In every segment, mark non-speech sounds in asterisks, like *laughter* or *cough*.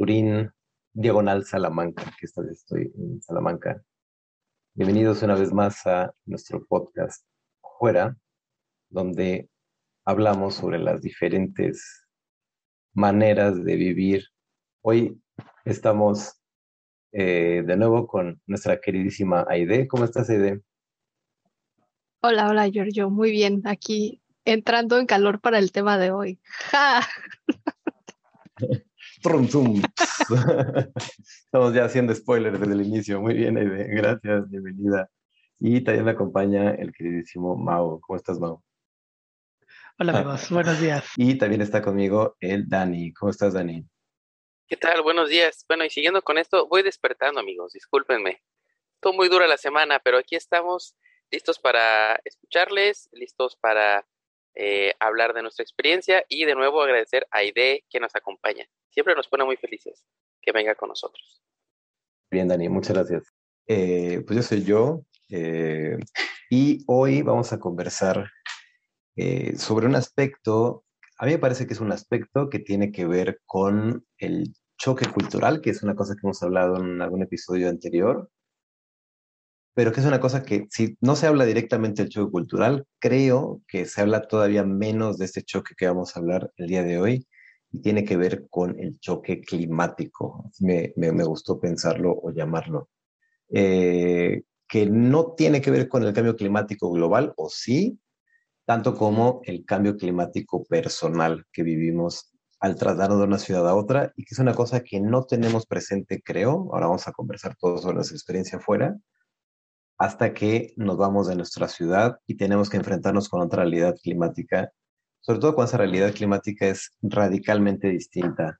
Turín, Diagonal Salamanca, que esta vez estoy en Salamanca. Bienvenidos una vez más a nuestro podcast Fuera, donde hablamos sobre las diferentes maneras de vivir. Hoy estamos eh, de nuevo con nuestra queridísima Aide. ¿Cómo estás, Aide? Hola, hola, Giorgio. Muy bien. Aquí entrando en calor para el tema de hoy. ¡Ja! *laughs* *laughs* Estamos ya haciendo spoilers desde el inicio. Muy bien, Aide. Gracias, bienvenida. Y también me acompaña el queridísimo Mao. ¿Cómo estás, Mao? Hola, amigos. Buenos días. Y también está conmigo el Dani. ¿Cómo estás, Dani? ¿Qué tal? Buenos días. Bueno, y siguiendo con esto, voy despertando, amigos. Discúlpenme. Estuvo muy dura la semana, pero aquí estamos listos para escucharles, listos para eh, hablar de nuestra experiencia y de nuevo agradecer a Aide que nos acompaña. Siempre nos pone muy felices que venga con nosotros. Bien, Dani, muchas gracias. Eh, pues yo soy yo eh, y hoy vamos a conversar sobre un aspecto, a mí me parece que es un aspecto que tiene que ver con el choque cultural, que es una cosa que hemos hablado en algún episodio anterior, pero que es una cosa que si no se habla directamente del choque cultural, creo que se habla todavía menos de este choque que vamos a hablar el día de hoy y tiene que ver con el choque climático. Me, me, gustó pensarlo o llamarlo. Eh, que no tiene que ver con el cambio climático global, o sí, tanto como el cambio climático personal que vivimos al trasladarnos de una ciudad a otra y que es una cosa que no tenemos presente, creo. Ahora vamos a conversar todos sobre nuestra experiencia afuera hasta que nos vamos de nuestra ciudad y tenemos que enfrentarnos con otra realidad climática, sobre todo cuando esa realidad climática es radicalmente distinta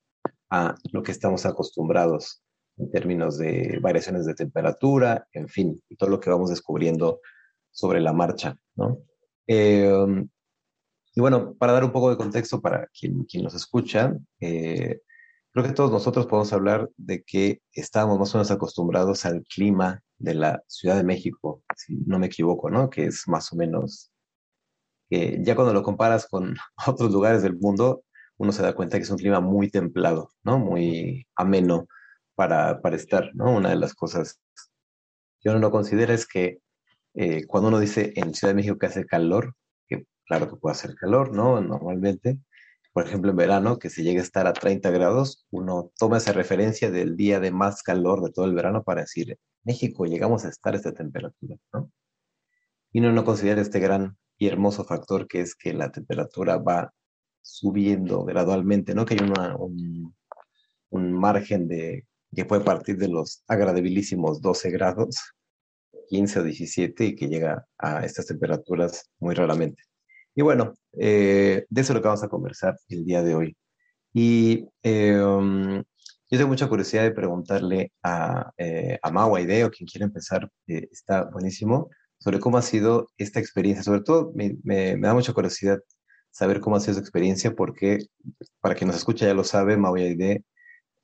a lo que estamos acostumbrados en términos de variaciones de temperatura, en fin, y todo lo que vamos descubriendo sobre la marcha, ¿no? Em, y bueno, para dar un poco de contexto para quien, nos escucha, eh, creo que todos nosotros podemos hablar de que estamos más o menos acostumbrados al clima de la Ciudad de México, si no me equivoco, ¿no? Que es más o menos, que ya cuando lo comparas con *laughs* otros lugares del mundo, uno se da cuenta que es un clima muy templado, ¿no? Muy ameno para, para estar, ¿no? Una de las cosas que uno no considera es que eh, cuando uno dice en Ciudad de México que hace calor, que claro que puede hacer calor, ¿no? Normalmente, por ejemplo, en verano, que se llega a estar a 30 grados, uno toma esa referencia del día de más calor de todo el verano para decir, México, llegamos a estar a esta temperatura, ¿no? Y uno no considera este gran y hermoso factor que es que la temperatura va subiendo gradualmente, ¿no? Que hay un, un margen de que puede partir de los agradabilísimos 12 grados, 15 o 17 y que llega a estas temperaturas muy raramente. Y bueno, eh, de eso es lo que vamos a conversar el día de hoy. Y um, yo tengo mucha curiosidad de preguntarle a, eh, a Mau, a Ideo, quien quiera empezar, eh, está buenísimo, sobre cómo ha sido esta experiencia. Sobre todo, me, me, da mucha curiosidad saber cómo ha sido su experiencia, porque para quien nos escucha ya lo sabe, Mau Aide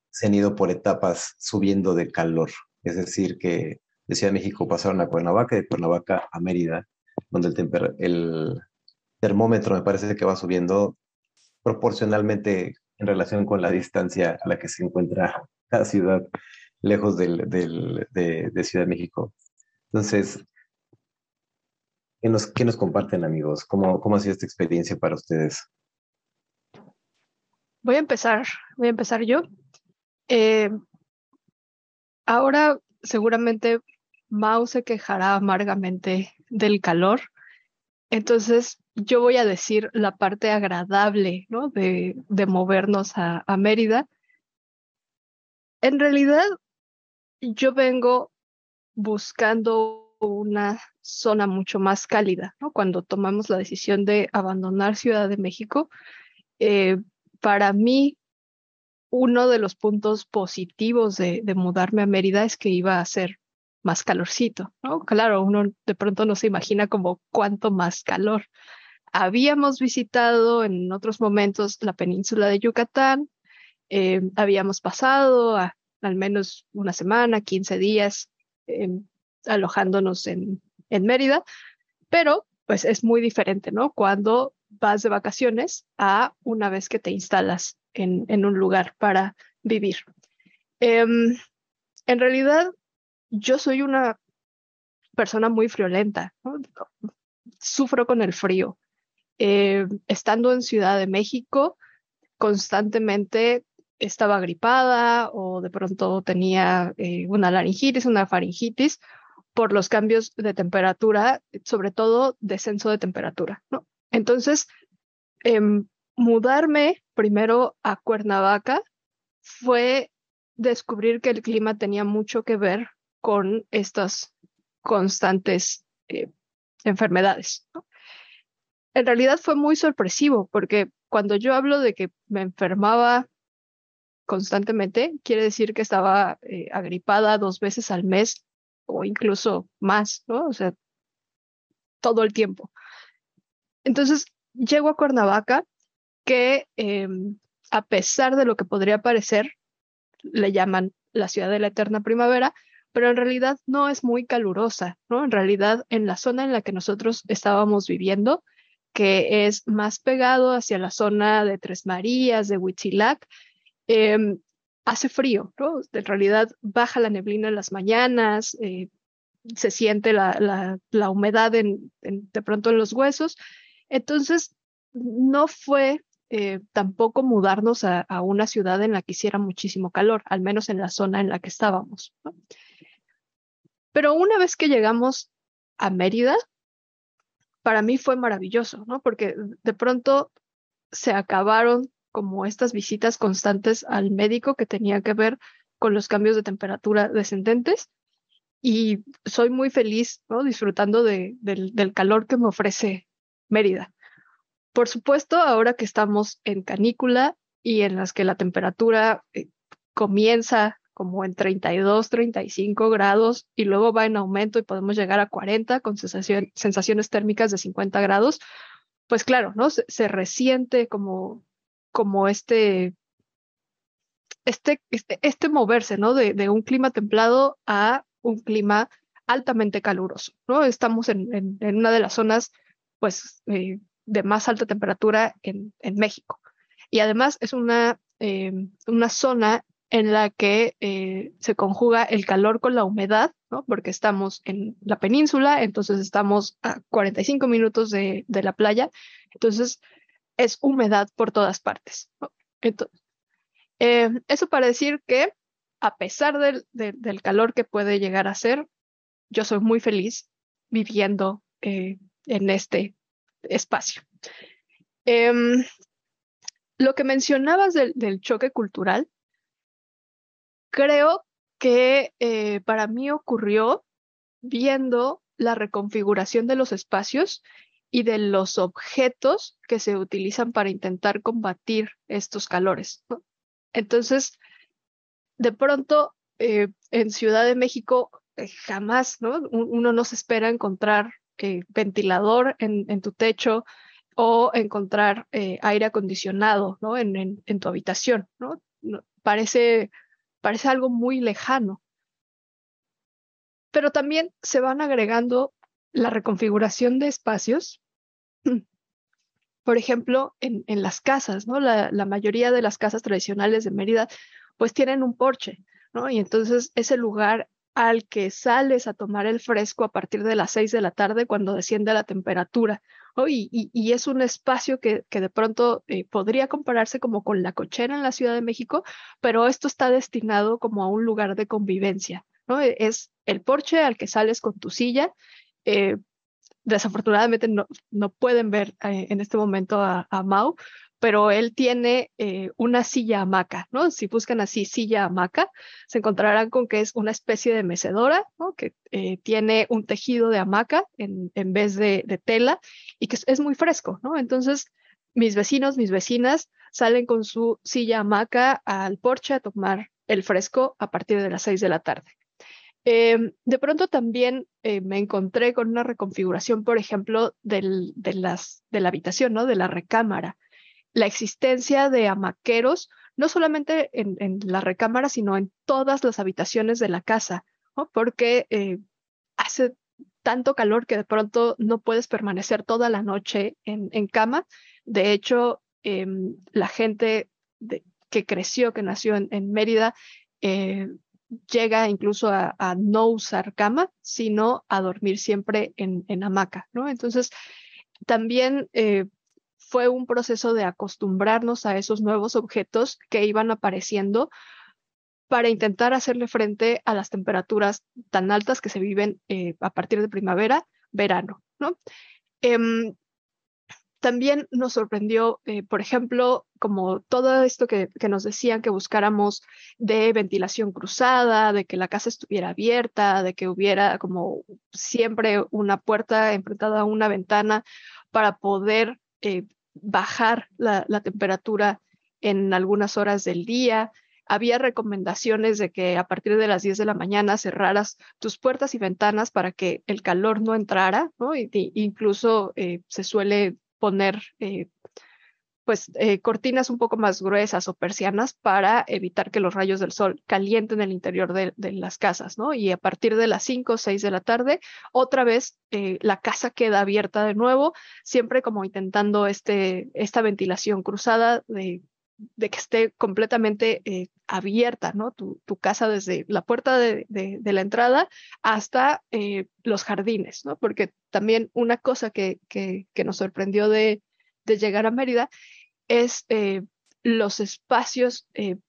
se han ido por etapas subiendo de calor. Es decir, que de Ciudad de México pasaron a Cuernavaca, de Cuernavaca a Mérida, donde el, el termómetro me parece que va subiendo proporcionalmente en relación con la distancia a la que se encuentra *laughs* cada ciudad lejos del, de, Ciudad de México. Entonces, ¿qué nos, nos comparten amigos? ¿Cómo, ¿Cómo ha sido esta experiencia para ustedes? Voy a empezar, voy a empezar yo. Eh, ahora seguramente Mao se quejará amargamente del calor, entonces yo voy a decir la parte agradable ¿no? de, movernos a, Mérida. En realidad, yo vengo buscando una zona mucho más cálida, ¿no? Cuando tomamos la decisión de abandonar Ciudad de México, eh, para mí, uno de los puntos positivos de, de, mudarme a Mérida es que iba a ser más calorcito, ¿no? Claro, uno de pronto no se imagina como cuánto más calor. Habíamos visitado en otros momentos la península de Yucatán, eh, habíamos pasado al menos una semana, 15 días eh, alojándonos en, en Mérida, pero pues es muy diferente, ¿no? Cuando vas de vacaciones a una vez que te instalas en, en un lugar para vivir. Eh, en realidad, yo soy una persona muy friolenta, sufro con el frío. Eh, estando en Ciudad de México, constantemente estaba gripada o de pronto tenía eh, una laringitis, una faringitis por los cambios de temperatura, sobre todo descenso de temperatura. Entonces, eh, mudarme primero a Cuernavaca fue descubrir que el clima tenía mucho que ver con estas constantes eh, enfermedades. En realidad fue muy sorpresivo porque cuando yo hablo de que me enfermaba constantemente, quiere decir que estaba eh, agripada dos veces al mes o incluso más, ¿no? O sea, todo el tiempo. Entonces, llego a Cuernavaca, que eh, a pesar de lo que podría parecer, le llaman la ciudad de la eterna primavera, pero en realidad no es muy calurosa, ¿no? En realidad, en la zona en la que nosotros estábamos viviendo, que es más pegado hacia la zona de Tres Marías, de Huitzilac, eh, hace frío, ¿no? En realidad baja la neblina en las mañanas, eh, se siente la, la, humedad en, de pronto en los huesos. Entonces, no fue eh, tampoco mudarnos a, una ciudad en la que hiciera muchísimo calor, al menos en la zona en la que estábamos. Pero una vez que llegamos a Mérida, para mí fue maravilloso, ¿no? Porque de pronto se acabaron como estas visitas constantes al médico que tenía que ver con los cambios de temperatura descendentes y soy muy feliz, ¿no? Disfrutando de, del, del calor que me ofrece Mérida. Por supuesto, ahora que estamos en canícula y en las que la temperatura eh, comienza como en 32, 35 grados y luego va en aumento y podemos llegar a 40 con sensación, sensaciones térmicas de 50 grados, pues claro, ¿no? Se, se resiente como, como este, este, este, este moverse, ¿no? De, de, un clima templado a un clima altamente caluroso, ¿no? Estamos en, en, en una de las zonas, pues, eh, de más alta temperatura en, en México. Y además es una, eh, una zona en la que eh, se conjuga el calor con la humedad, ¿no? porque estamos en la península, entonces estamos a 45 minutos de, de la playa, entonces es humedad por todas partes. ¿no? Entonces, eh, eso para decir que a pesar del, de, del, calor que puede llegar a ser, yo soy muy feliz viviendo eh, en este espacio. Em, lo que mencionabas del, del choque cultural, creo que eh, para mí ocurrió viendo la reconfiguración de los espacios y de los objetos que se utilizan para intentar combatir estos calores. Entonces, de pronto, eh, en Ciudad de México, eh, jamás, ¿no? Uno no se espera encontrar eh, ventilador en, tu techo o encontrar aire acondicionado, ¿no? En, en tu habitación, ¿no? Parece parece algo muy lejano. Pero también se van agregando la reconfiguración de espacios. *clears throat* Por ejemplo, en, en las casas, ¿no? La, la, mayoría de las casas tradicionales de Mérida, pues tienen un porche, ¿no? Y entonces ese lugar al que sales a tomar el fresco a partir de las seis de la tarde cuando desciende la temperatura. ¿No? Y, es un espacio que, que de pronto eh, podría compararse como con la cochera en la Ciudad de México, pero esto está destinado como a un lugar de convivencia. ¿no? E, es el porche al que sales con tu silla. Eh, desafortunadamente no, no, pueden ver eh, en este momento a, a Mau, pero él tiene eh, una silla hamaca, ¿no? Si buscan así silla hamaca, se encontrarán con que es una especie de mecedora, ¿no? Que eh, tiene un tejido de hamaca en, en vez de, de, tela y que es, muy fresco, ¿no? Entonces, mis vecinos, mis vecinas salen con su silla hamaca al porche a tomar el fresco a partir de las seis de la tarde. Em, de pronto también eh, me encontré con una reconfiguración, por ejemplo, de, las, de la habitación, ¿no? de la recámara. La existencia de hamaqueros, no solamente en, la recámara, sino en todas las habitaciones de la casa, porque eh, hace tanto calor que de pronto no puedes permanecer toda la noche en, cama. De hecho, em, la gente que creció, que nació en, Mérida, eh, llega incluso a, no usar cama, sino a dormir siempre en, hamaca, ¿no? Entonces, también eh, fue un proceso de acostumbrarnos a esos nuevos objetos que iban apareciendo para intentar hacerle frente a las temperaturas tan altas que se viven eh, a partir de primavera, verano, ¿no? Em, también nos sorprendió, eh, por ejemplo, como todo esto que, nos decían que buscáramos de ventilación cruzada, de que la casa estuviera abierta, de que hubiera como siempre una puerta enfrentada a una ventana para poder eh, bajar la, temperatura en algunas horas del día había recomendaciones de que a partir de las 10 de la mañana cerraras tus puertas y ventanas para que el calor no entrara, ¿no? incluso eh, se suele poner eh, pues eh, cortinas un poco más gruesas o persianas para evitar que los rayos del sol calienten el interior de, las casas, ¿no? Y a partir de las 5 o 6 de la tarde, otra vez la casa queda abierta de nuevo, siempre como intentando este, esta ventilación cruzada de de que esté completamente eh, abierta, ¿no? Tu, casa desde la puerta de, la entrada hasta eh, los jardines, ¿no? Porque también una cosa que, nos sorprendió de, llegar a Mérida es eh, los espacios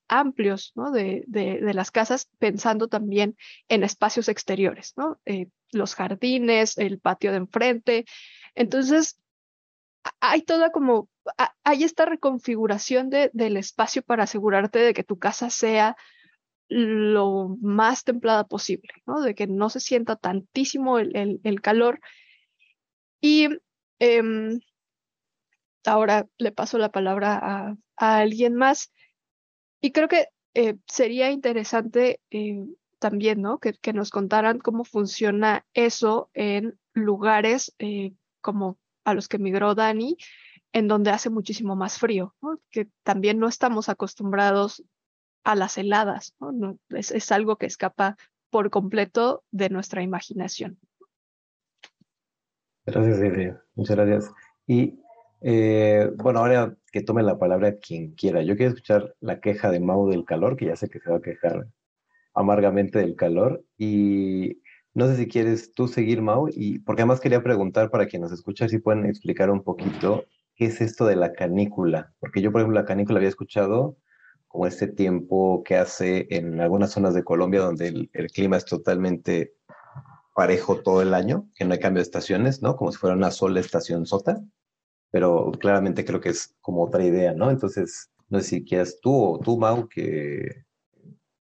amplios, ¿no? De, las casas, pensando también en espacios exteriores, ¿no? los jardines, el patio de enfrente. Entonces, hay toda como, hay esta reconfiguración del espacio para asegurarte de que tu casa sea lo más templada posible. De que no se sienta tantísimo el, calor. Y em, ahora le paso la palabra a, alguien más. Y creo que eh, sería interesante eh, también, ¿no? Que, nos contaran cómo funciona eso en lugares eh, como a los que migró Dani, en donde hace muchísimo más frío, que también no estamos acostumbrados a las heladas, ¿no? es, algo que escapa por completo de nuestra imaginación. Gracias, Silvia. Muchas gracias. Y eh, bueno, ahora que tome la palabra quien quiera. Yo quiero escuchar la queja de Mau del calor, que ya sé que se va a quejar amargamente del calor. Y no sé si quieres tú seguir, Mau, y porque además quería preguntar para quien nos escucha si pueden explicar un poquito qué es esto de la canícula, porque yo, por ejemplo, la canícula había escuchado como este tiempo que hace en algunas zonas de Colombia donde el, clima es totalmente parejo todo el año, que no hay cambio de estaciones, ¿no? Como si fuera una sola estación sota, pero claramente creo que es como otra idea, ¿no? Entonces, no sé si quieras tú o tú, Mau, que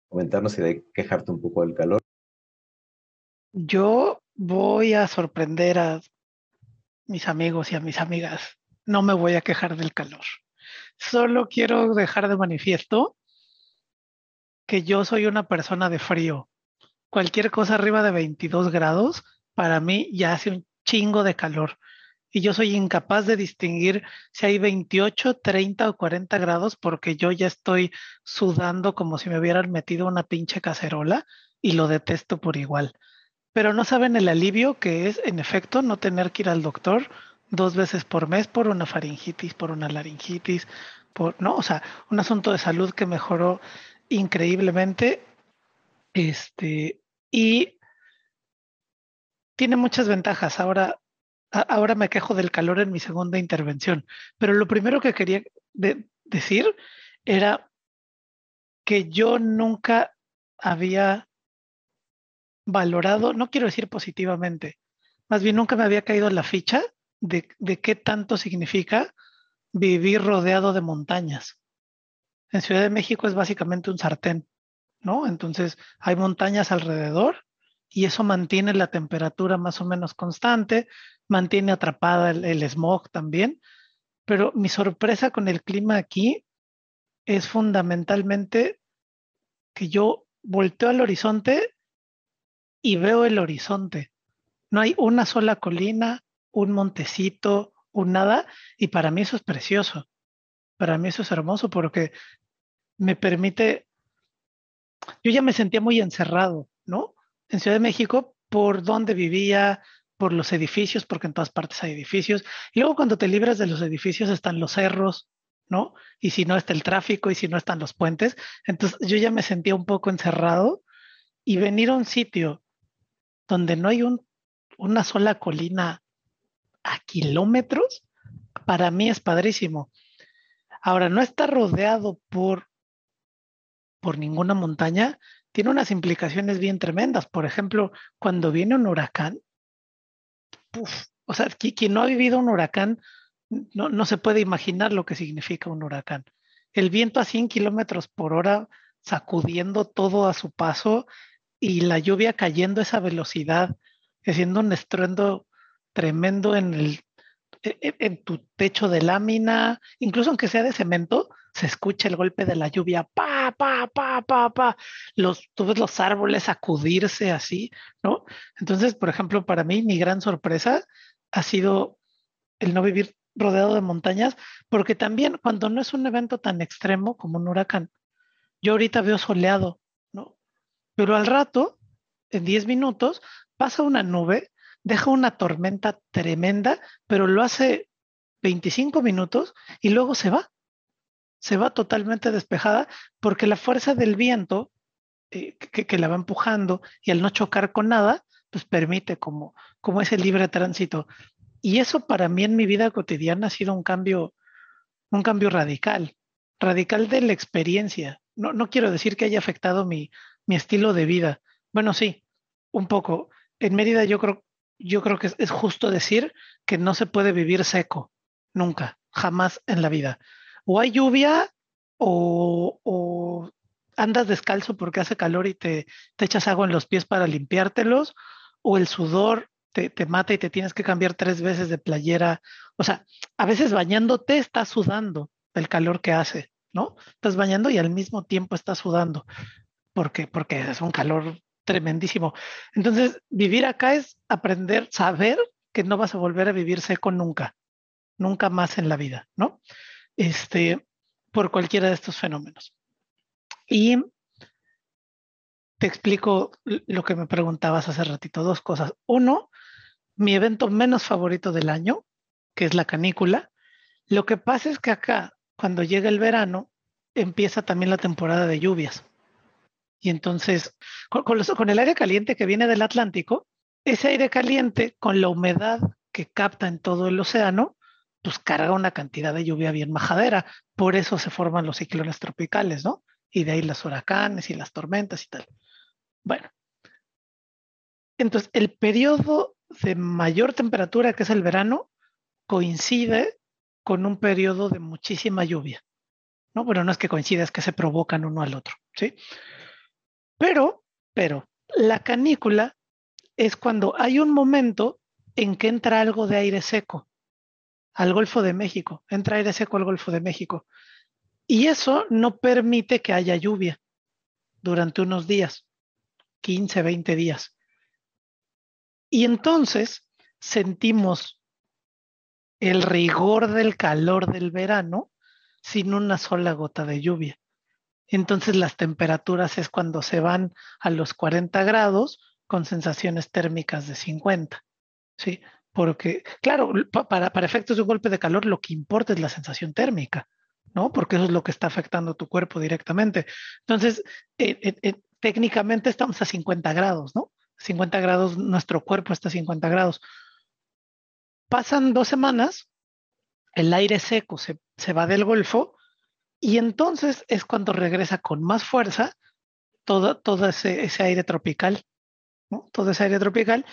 comentarnos y de quejarte un poco del calor. Yo voy a sorprender a mis amigos y a mis amigas. No me voy a quejar del calor. Solo quiero dejar de manifiesto que yo soy una persona de frío. Cualquier cosa arriba de 22 grados, para mí ya hace un chingo de calor. Y yo soy incapaz de distinguir si hay 28, 30 o 40 grados porque yo ya estoy sudando como si me hubieran metido una pinche cacerola y lo detesto por igual pero no saben el alivio que es, en efecto, no tener que ir al doctor dos veces por mes por una faringitis, por una laringitis, por, ¿no? O sea, un asunto de salud que mejoró increíblemente. Este, y tiene muchas ventajas. Ahora, ahora me quejo del calor en mi segunda intervención, pero lo primero que quería decir era que yo nunca había valorado, no quiero decir positivamente, más bien nunca me había caído la ficha de, de qué tanto significa vivir rodeado de montañas. En Ciudad de México es básicamente un sartén, ¿no? Entonces hay montañas alrededor y eso mantiene la temperatura más o menos constante, mantiene atrapada el, smog también. pero mi sorpresa con el clima aquí es fundamentalmente que yo volteo al horizonte y veo el horizonte. No hay una sola colina, un montecito, un nada, y para mí eso es precioso. Para mí eso es hermoso porque me permite, yo ya me sentía muy encerrado, ¿no? En Ciudad de México, por donde vivía, por los edificios, porque en todas partes hay edificios. Y luego cuando te libras de los edificios están los cerros, ¿no? Y si no está el tráfico y si no están los puentes. Entonces yo ya me sentía un poco encerrado y venir a un sitio donde no hay un, una sola colina a kilómetros, para mí es padrísimo. Ahora, no está rodeado por, por ninguna montaña, tiene unas implicaciones bien tremendas. Por ejemplo, cuando viene un huracán, o sea, quien no ha vivido un huracán no, no se puede imaginar lo que significa un huracán. El viento a 100 kilómetros por hora sacudiendo todo a su paso y la lluvia cayendo a esa velocidad, haciendo un estruendo tremendo en, el, e, e, en tu techo de lámina, incluso aunque sea de cemento, se escucha el golpe de la lluvia, pa, pa, pa, pa, pa, los, tú ves los árboles sacudirse así, ¿no? Entonces, por ejemplo, para mí mi gran sorpresa ha sido el no vivir rodeado de montañas, porque también cuando no es un evento tan extremo como un huracán, yo ahorita veo soleado, ¿no? Pero al rato, en 10 minutos, pasa una nube, deja una tormenta tremenda, pero lo hace 25 minutos y luego se va. Se va totalmente despejada porque la fuerza del viento eh, que, la va empujando y al no chocar con nada, pues permite como, como ese libre tránsito. Y eso para mí en mi vida cotidiana ha sido un cambio, un cambio radical, radical de la experiencia. No, no quiero decir que haya afectado mi, mi estilo de vida. Bueno, sí, un poco. En Mérida yo creo, yo creo que es justo decir que no se puede vivir seco, nunca, jamás en la vida. O hay lluvia o, andas descalzo porque hace calor y te, echas agua en los pies para limpiártelos, o el sudor te, mata y te tienes que cambiar tres veces de playera. O sea, a veces bañándote estás sudando del calor que hace, ¿no? Estás bañando y al mismo tiempo estás sudando, porque, porque es un calor tremendísimo. Entonces, vivir acá es aprender, saber que no vas a volver a vivir seco nunca, nunca más en la vida, ¿no? Este, por cualquiera de estos fenómenos. Y te explico lo que me preguntabas hace ratito, dos cosas. Uno, mi evento menos favorito del año, que es la canícula. Lo que pasa es que acá, cuando llega el verano, empieza también la temporada de lluvias. Y entonces, con, con, el aire caliente que viene del Atlántico, ese aire caliente con la humedad que capta en todo el océano, pues carga una cantidad de lluvia bien majadera. Por eso se forman los ciclones tropicales, ¿no? Y de ahí los huracanes y las tormentas y tal. Bueno, entonces el periodo de mayor temperatura, que es el verano, coincide con un periodo de muchísima lluvia. ¿no? Bueno, no es que coincida, es que se provocan uno al otro. ¿sí? Pero, pero, la canícula es cuando hay un momento en que entra algo de aire seco al Golfo de México, entra aire seco al Golfo de México. Y eso no permite que haya lluvia durante unos días, 15, 20 días. Y entonces sentimos el rigor del calor del verano sin una sola gota de lluvia. Entonces las temperaturas es cuando se van a los 40 grados con sensaciones térmicas de 50. ¿sí? Porque, claro, para, para efectos de un golpe de calor lo que importa es la sensación térmica, ¿no? Porque eso es lo que está afectando tu cuerpo directamente. Entonces, técnicamente estamos a 50 grados, ¿no? 50 grados, nuestro cuerpo está a 50 grados. Pasan dos semanas, el aire seco se, se va del Golfo y entonces es cuando regresa con más fuerza todo, todo ese, ese aire tropical, ¿no? todo ese aire tropical.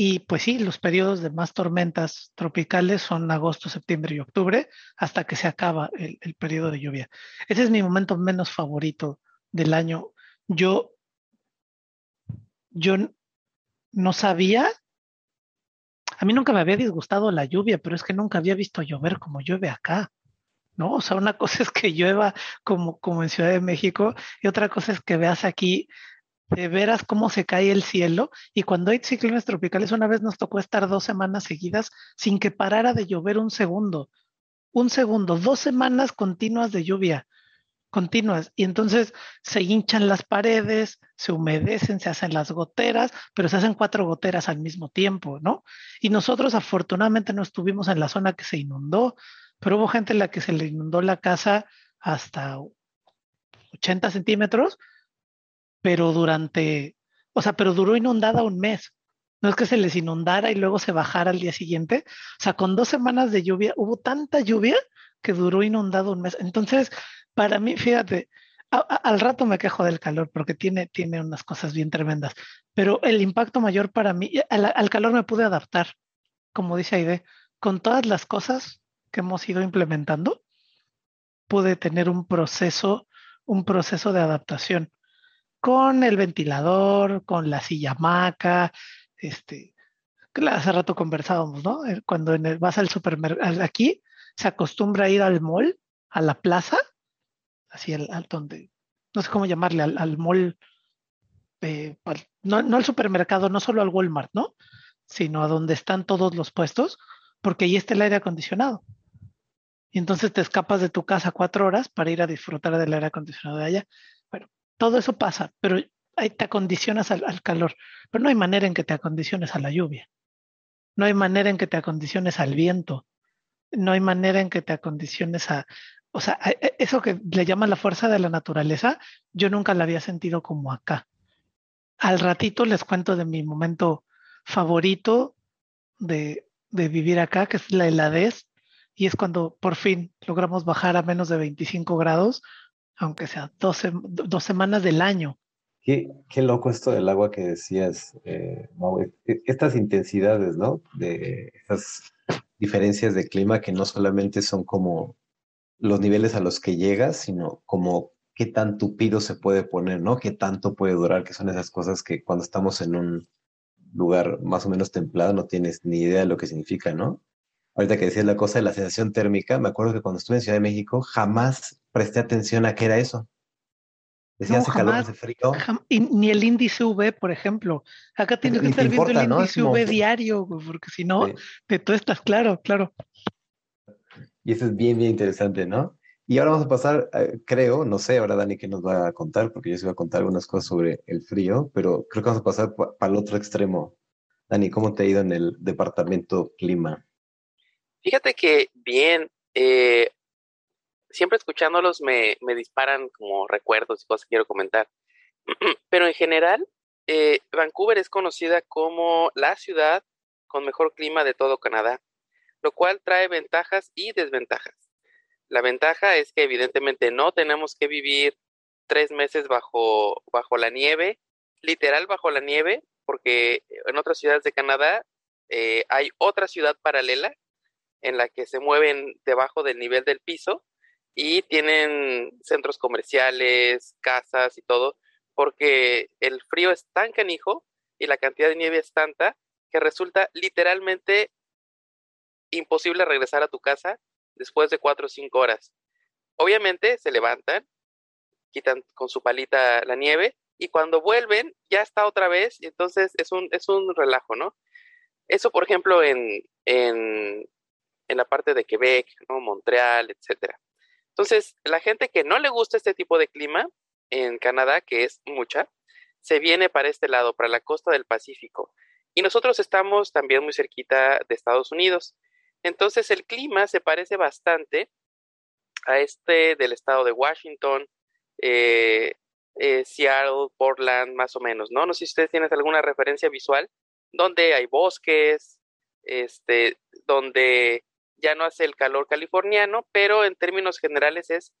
Y pues sí, los periodos de más tormentas tropicales son agosto, septiembre y octubre, hasta que se acaba el, el periodo de lluvia. Ese es mi momento menos favorito del año. Yo, yo no sabía, a mí nunca me había disgustado la lluvia, pero es que nunca había visto llover como llueve acá. ¿no? O sea, una *laughs* cosa es que llueva como, como en Ciudad de México y otra cosa es que veas aquí de veras cómo se cae el cielo. Y cuando hay ciclones tropicales, una vez nos tocó estar dos semanas seguidas sin que parara de llover un segundo. Un segundo, dos semanas continuas de lluvia, continuas. Y entonces se hinchan las paredes, se humedecen, se hacen las goteras, pero se hacen cuatro goteras al mismo tiempo, ¿no? Y nosotros afortunadamente no estuvimos en la zona que se inundó, pero hubo gente en la que se le inundó la casa hasta 80 centímetros pero durante, o sea, pero duró inundada un mes. No es que se les inundara y luego se bajara al día siguiente. O sea, con dos semanas de lluvia, hubo tanta lluvia que duró inundado un mes. Entonces, para mí, fíjate, al rato me quejo del calor porque tiene, tiene unas cosas bien tremendas, pero el impacto mayor para mí, al, al calor me pude adaptar, como dice Aide, con todas las cosas que hemos ido implementando, pude tener un proceso, un proceso de adaptación con el ventilador, con la silla maca, este, hace rato conversábamos, ¿no? Eh, cuando en el, vas al supermercado, aquí se acostumbra a ir al mall, a la plaza, así al, donde, no sé cómo llamarle, al, mall, eh, no, no al supermercado, no solo al Walmart, ¿no? Sino a donde están todos los puestos, porque ahí está el aire acondicionado. Y entonces te escapas de tu casa cuatro horas para ir a disfrutar del aire acondicionado de allá. Todo eso pasa, pero te acondicionas al, calor, pero no hay manera en que te acondiciones a la lluvia, no hay manera en que te acondiciones al viento, no hay manera en que te acondiciones a, o sea, e, eso que le llaman la fuerza de la naturaleza, yo nunca la había sentido como acá. Al ratito les cuento de mi momento favorito de, de vivir acá, que es la heladez, y es cuando por fin logramos bajar a menos de 25 grados aunque sea dos, dos semanas del año. Qué, qué, loco esto del agua que decías, eh, e, Estas intensidades, ¿no? De estas diferencias de clima que no solamente son como los niveles a los que llegas, sino como qué tan tupido se puede poner, ¿no? Qué tanto puede durar, que son esas cosas que cuando estamos en un lugar más o menos templado no tienes ni idea de lo que significa, ¿no? Ahorita que decías la cosa de la sensación térmica, me acuerdo que cuando estuve en Ciudad de México jamás presté atención a qué era eso. Decía, hace calor, hace frío. ni el índice V, por ejemplo. Acá tienes que estar viendo el índice V diario, porque si no, te tú estás claro, claro. Y eso es bien, bien interesante, ¿no? Y ahora vamos a pasar, eh, creo, no sé ahora Dani qué nos va a contar, porque yo se iba a contar algunas cosas sobre el frío, pero creo que vamos a pasar para el otro extremo. Dani, ¿cómo te ha ido en el departamento clima? Fíjate que bien, eh, siempre escuchándolos me, me, disparan como recuerdos y cosas que quiero comentar. *clears throat* Pero en general, eh, Vancouver es conocida como la ciudad con mejor clima de todo Canadá, lo cual trae ventajas y desventajas. La ventaja es que evidentemente no tenemos que vivir tres meses bajo, bajo la nieve, literal bajo la nieve, porque en otras ciudades de Canadá eh, hay otra ciudad paralela en la que se mueven debajo del nivel del piso y tienen centros comerciales, casas y todo, porque el frío es tan canijo y la cantidad de nieve es tanta que resulta literalmente imposible regresar a tu casa después de cuatro o cinco horas. Obviamente se levantan, quitan con su palita la nieve y cuando vuelven ya está otra vez y entonces es un, es un relajo, ¿no? Eso, por ejemplo, en, en, en la parte de Quebec. Montreal, etcétera. Entonces, la gente que no le gusta este tipo de clima en Canadá, que es mucha, se viene para este lado, para la costa del Pacífico. Y nosotros estamos también muy cerquita de Estados Unidos. Entonces, el clima se parece bastante a este del estado de Washington, eh, eh, Seattle, Portland, más o menos, ¿no? No sé si ustedes tienen alguna referencia visual donde hay bosques, este, donde ya no hace el calor californiano, pero en términos generales es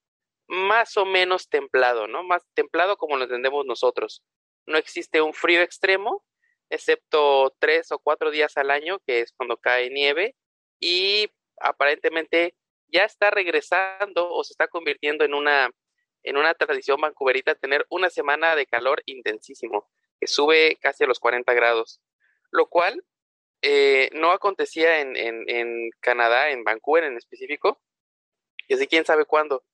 más o menos templado, ¿no? Más templado como lo entendemos nosotros. No existe un frío extremo, excepto tres o cuatro días al año, que es cuando cae nieve, y aparentemente ya está regresando o se está convirtiendo en una, en una tradición vancouverita tener una semana de calor intensísimo, que sube casi a los 40 grados, lo cual eh, no acontecía en, en, Canadá, en Vancouver en específico, y así quién sabe cuándo.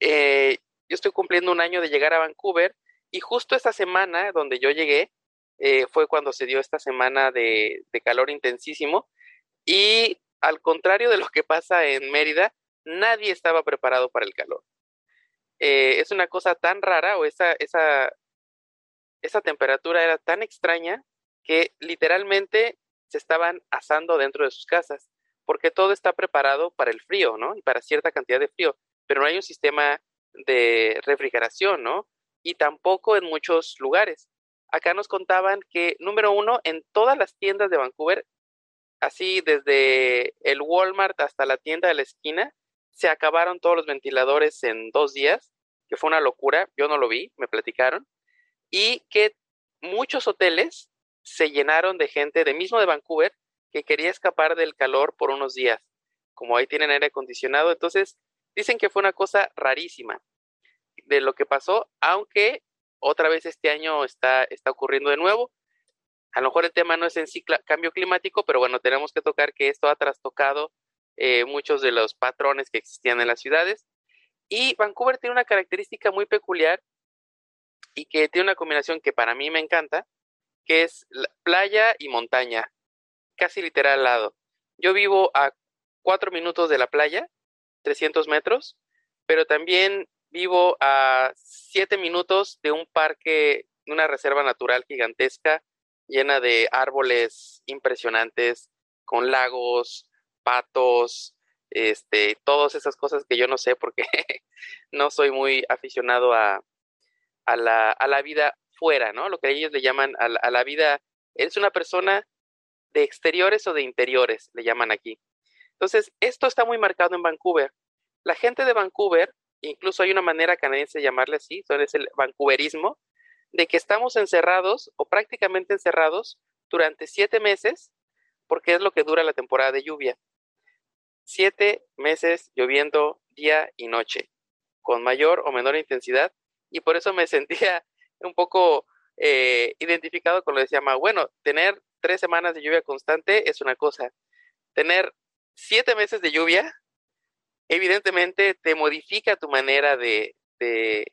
Eh, yo estoy cumpliendo un año de llegar a Vancouver y justo esta semana donde yo llegué eh, fue cuando se dio esta semana de, de calor intensísimo y al contrario de lo que pasa en Mérida, nadie estaba preparado para el calor. es una cosa tan rara o esa, esa, esa temperatura era tan extraña que literalmente se estaban asando dentro de sus casas, porque todo está preparado para el frío, ¿no? Y para cierta cantidad de frío, pero no hay un sistema de refrigeración, ¿no? Y tampoco en muchos lugares. Acá nos contaban que, número uno, en todas las tiendas de Vancouver, así desde el Walmart hasta la tienda de la esquina, se acabaron todos los ventiladores en dos días, que fue una locura, yo no lo vi, me platicaron, y que muchos hoteles se llenaron de gente de mismo de Vancouver que quería escapar del calor por unos días. Como ahí tienen aire acondicionado, entonces dicen que fue una cosa rarísima de lo que pasó, aunque otra vez este año está, está ocurriendo de nuevo. A lo mejor el tema no es en sí cambio climático, pero bueno, tenemos que tocar que esto ha trastocado eh, muchos de los patrones que existían en las ciudades. Y Vancouver tiene una característica muy peculiar y que tiene una combinación que para mí me encanta, que es playa y montaña, casi literal al lado. Yo vivo a cuatro minutos de la playa, 300 metros, pero también vivo a siete minutos de un parque, una reserva natural gigantesca, llena de árboles impresionantes, con lagos, patos, este, todas esas cosas que yo no sé porque *laughs* no soy muy aficionado a, a, la, a la vida fuera, ¿no? Lo que ellos le llaman a la, vida, es una persona de exteriores o de interiores, le llaman aquí. Entonces, esto está muy marcado en Vancouver. La gente de Vancouver, incluso hay una manera canadiense de llamarle así, es el vancouverismo, de que estamos encerrados o prácticamente encerrados durante siete meses, porque es lo que dura la temporada de lluvia. Siete meses lloviendo día y noche, con mayor o menor intensidad, y por eso me *laughs* sentía un poco eh, identificado con lo que decía Ma. Bueno, tener tres semanas de lluvia constante es una cosa. Tener siete meses de lluvia, evidentemente te modifica tu manera de, de,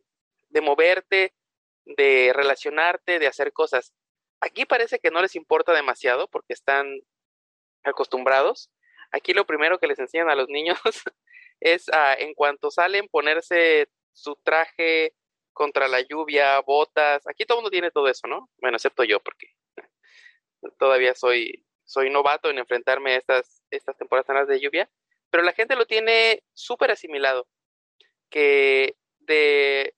de moverte, de relacionarte, de hacer cosas. Aquí parece que no les importa demasiado porque están acostumbrados. Aquí lo primero que les enseñan a los niños *laughs* es en cuanto salen ponerse su traje contra la lluvia, botas. Aquí todo el mundo tiene todo eso, ¿no? Bueno, excepto yo, porque *laughs* todavía soy, soy novato en enfrentarme a estas, estas temporadas de lluvia, pero la gente lo tiene súper asimilado, que de,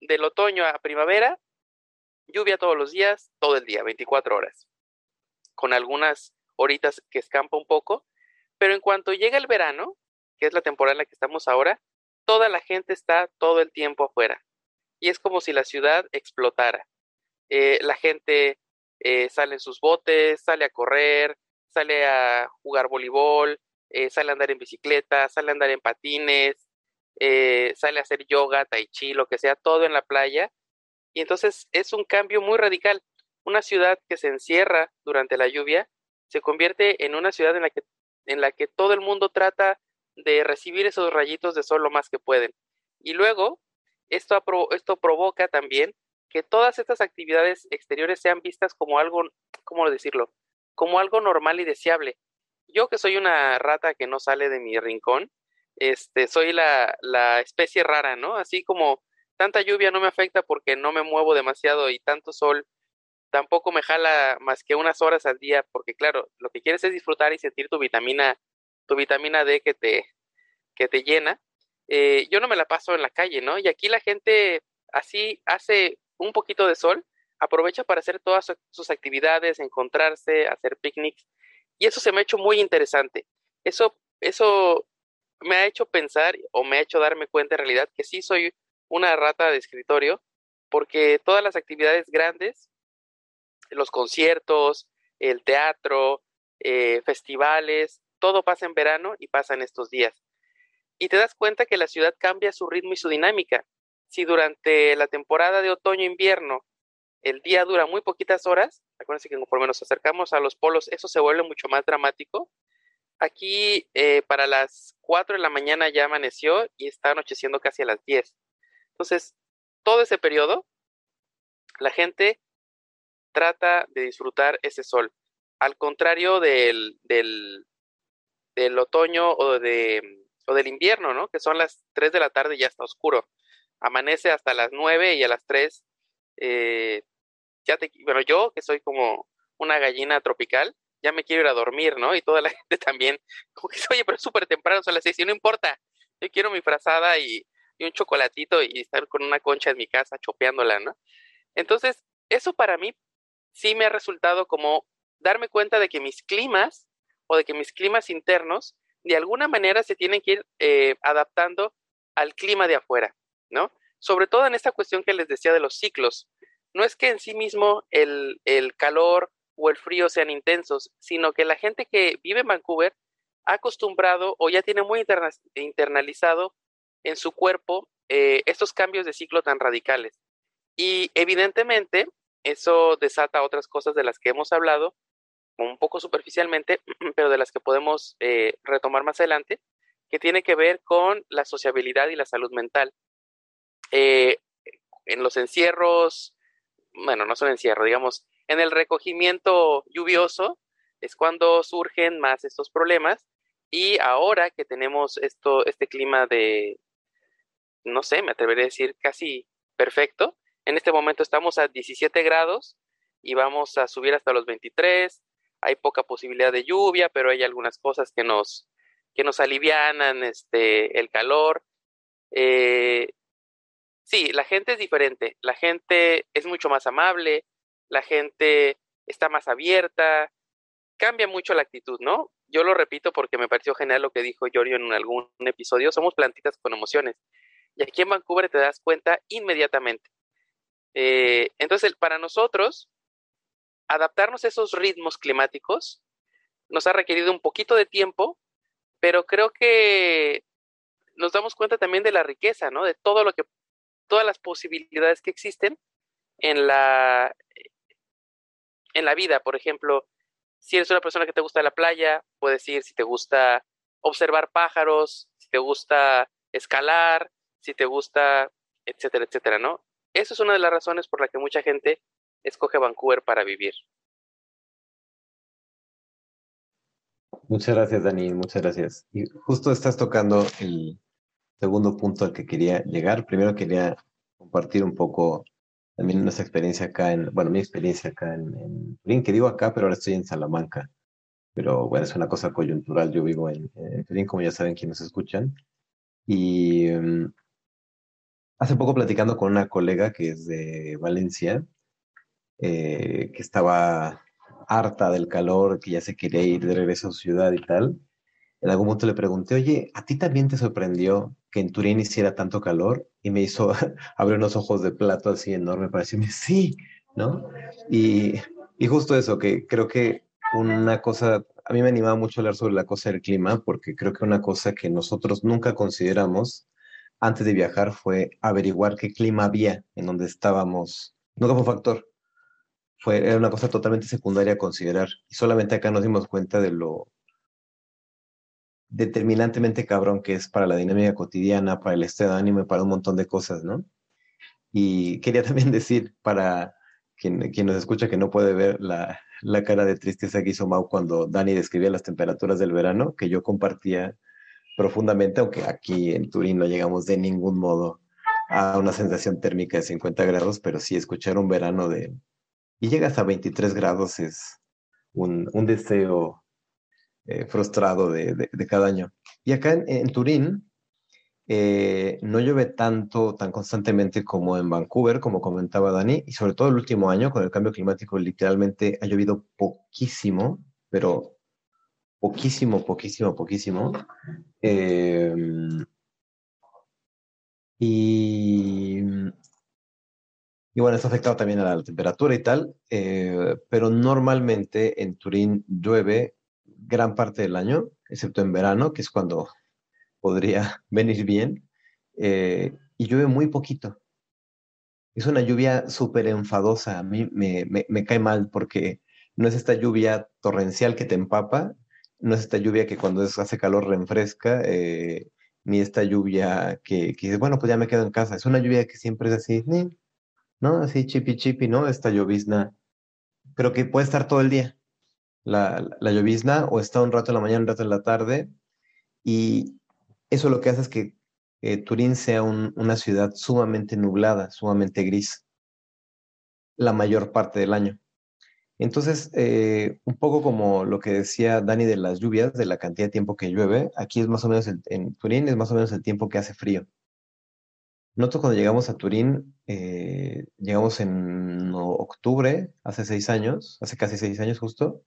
del otoño a primavera, lluvia todos los días, todo el día, 24 horas, con algunas horitas que escampa un poco, pero en cuanto llega el verano, que es la temporada en la que estamos ahora, toda la gente está todo el tiempo afuera y es como si la ciudad explotara. Eh, la gente eh, sale en sus botes, sale a correr, sale a jugar voleibol, eh, sale a andar en bicicleta, sale a andar en patines, sale a hacer yoga, tai chi, lo que sea, todo en la playa. Y entonces es un cambio muy radical. Una ciudad que se encierra durante la lluvia se convierte en una ciudad en la que, en la que todo el mundo trata de recibir esos rayitos de sol lo más que pueden. Y luego esto, esto provoca también que todas estas actividades exteriores sean vistas como algo, ¿cómo decirlo? Como algo normal y deseable. Yo que soy una rata que no sale de mi rincón, este, soy la, la especie rara, ¿no? Así como tanta lluvia no me afecta porque no me muevo demasiado y tanto sol tampoco me jala más que unas horas al día, porque claro, lo que quieres es disfrutar y sentir tu vitamina, tu vitamina D que te, que te llena. Eh, yo no me la paso en la calle, ¿no? Y aquí la gente así hace un poquito de sol, aprovecha para hacer todas sus actividades, encontrarse, hacer picnics, y eso se me ha hecho muy interesante. Eso, eso me ha hecho pensar o me ha hecho darme cuenta en realidad que sí soy una rata de escritorio, porque todas las actividades grandes, los conciertos, el teatro, eh, festivales, todo pasa en verano y pasa en estos días y te das cuenta que la ciudad cambia su ritmo y su dinámica. Si durante la temporada de otoño-invierno el día dura muy poquitas horas, acuérdense que conforme nos acercamos a los polos, eso se vuelve mucho más dramático. Aquí eh, para las 4 de la mañana ya amaneció y está anocheciendo casi a las 10. Entonces, todo ese periodo, la gente trata de disfrutar ese sol. Al contrario del, del, del otoño o, de, o del invierno, ¿no? Que son las 3 de la tarde y ya está oscuro. Amanece hasta las 9 y a las 3 eh, ya te, bueno, yo que soy como una gallina tropical, ya me quiero ir a dormir, ¿no? Y toda la *laughs* gente también, como que oye, pero es súper temprano, son las seis, y no importa, yo quiero mi frazada y, y, un chocolatito y estar con una concha en mi casa chopeándola, ¿no? Entonces, eso para mí sí me ha resultado como darme cuenta de que mis climas o de que mis climas internos de alguna manera se tienen que ir eh, adaptando al clima de afuera, ¿no? Sobre todo en esta cuestión que les decía de los ciclos. No es que en sí mismo el, el calor o el frío sean intensos, sino que la gente que vive en Vancouver ha acostumbrado o ya tiene muy internalizado en su cuerpo eh, estos cambios de ciclo tan radicales. Y evidentemente eso desata otras cosas de las que hemos hablado, un poco superficialmente, *clears throat* pero de las que podemos eh, retomar más adelante, que tiene que ver con la sociabilidad y la salud mental. Eh, en los encierros, bueno, no son encierro, digamos, en el recogimiento lluvioso es cuando surgen más estos problemas y ahora que tenemos esto, este clima de, no sé, me atrevería a decir casi perfecto, en este momento estamos a 17 grados y vamos a subir hasta los 23, hay poca posibilidad de lluvia, pero hay algunas cosas que nos, que nos alivianan este, el calor. Eh, sí, la gente es diferente, la gente es mucho más amable, la gente está más abierta, cambia mucho la actitud, ¿no? Yo lo repito porque me pareció genial lo que dijo Yorio en algún episodio, somos plantitas con emociones. Y aquí en Vancouver te das cuenta inmediatamente. Eh, entonces, para nosotros, adaptarnos a esos ritmos climáticos nos ha requerido un poquito de tiempo, pero creo que nos damos cuenta también de la riqueza, ¿no? De todo lo que, todas las posibilidades que existen en la, en la vida. Por ejemplo, si eres una persona que te gusta la playa, puedes ir si te gusta observar pájaros, si te gusta escalar, si te gusta, etcétera, etcétera, ¿no? Eso es una de las razones por la que mucha gente escoge Vancouver para vivir. Muchas gracias, Dani, muchas gracias. Y justo estás tocando el segundo punto al que quería llegar. Primero quería compartir un poco también nuestra experiencia acá en, bueno, mi experiencia acá en, Turín, que digo acá, pero ahora estoy en Salamanca. Pero bueno, es una cosa coyuntural. Yo vivo en, Turín, como ya saben quienes escuchan. Y em, hace poco platicando con una colega que es de Valencia, eh, que estaba harta del calor, que ya se quería ir de regreso a su ciudad y tal. En algún momento le pregunté, oye, ¿a ti también te sorprendió que en Turín hiciera tanto calor? Y me hizo *laughs* abrir unos ojos de plato así enorme para decirme, sí, ¿no? Y, y justo eso, que creo que una cosa, a mí me animaba mucho hablar sobre la cosa del clima, porque creo que una cosa que nosotros nunca consideramos antes de viajar fue averiguar qué clima había en donde estábamos. Nunca fue un factor. Fue, era una cosa totalmente secundaria a considerar. Y solamente acá nos dimos cuenta de lo determinantemente cabrón que es para la dinámica cotidiana, para el estado de ánimo y para un montón de cosas, ¿no? Y quería también *laughs* decir para quien, nos escucha que no puede ver la, la, cara de tristeza que hizo Mau cuando Dani describía las temperaturas del verano, que yo compartía profundamente, aunque aquí en Turín no llegamos de ningún modo a una sensación térmica de 50 grados, pero sí escuchar un verano de... Y llegas a 23 grados es un, deseo eh, frustrado de, cada año. Y acá en, Turín eh, no llueve tanto, tan constantemente como en Vancouver, como comentaba Dani, y sobre todo el último año con el cambio climático literalmente ha llovido poquísimo, pero poquísimo, poquísimo, poquísimo. Em, y, y bueno, ha afectado también a la temperatura y tal, eh, pero normalmente en Turín llueve gran parte del año, excepto en verano, que es cuando podría *laughs* venir bien, eh, y llueve muy poquito. es una lluvia súper enfadosa. A mí me, me, cae mal porque no es esta lluvia torrencial que te empapa, no es esta lluvia que cuando hace calor refresca, eh, ni esta lluvia que, que bueno, pues ya me quedo en casa. Es una lluvia que siempre es así, ¿no? Así chipi chipi, ¿no? Esta llovizna, pero que puede estar todo el día. La, la llovizna o está un rato en la mañana, un rato en la tarde, y eso lo que hace es que eh, Turín sea una ciudad sumamente nublada, sumamente gris, la mayor parte del año. Entonces, eh, un poco como lo que decía Dani de las lluvias, de la cantidad de tiempo que llueve, aquí es más o menos, en Turín es más o menos el tiempo que hace frío. Nosotros cuando llegamos a Turín, eh, llegamos en octubre, hace seis años, hace casi seis años justo,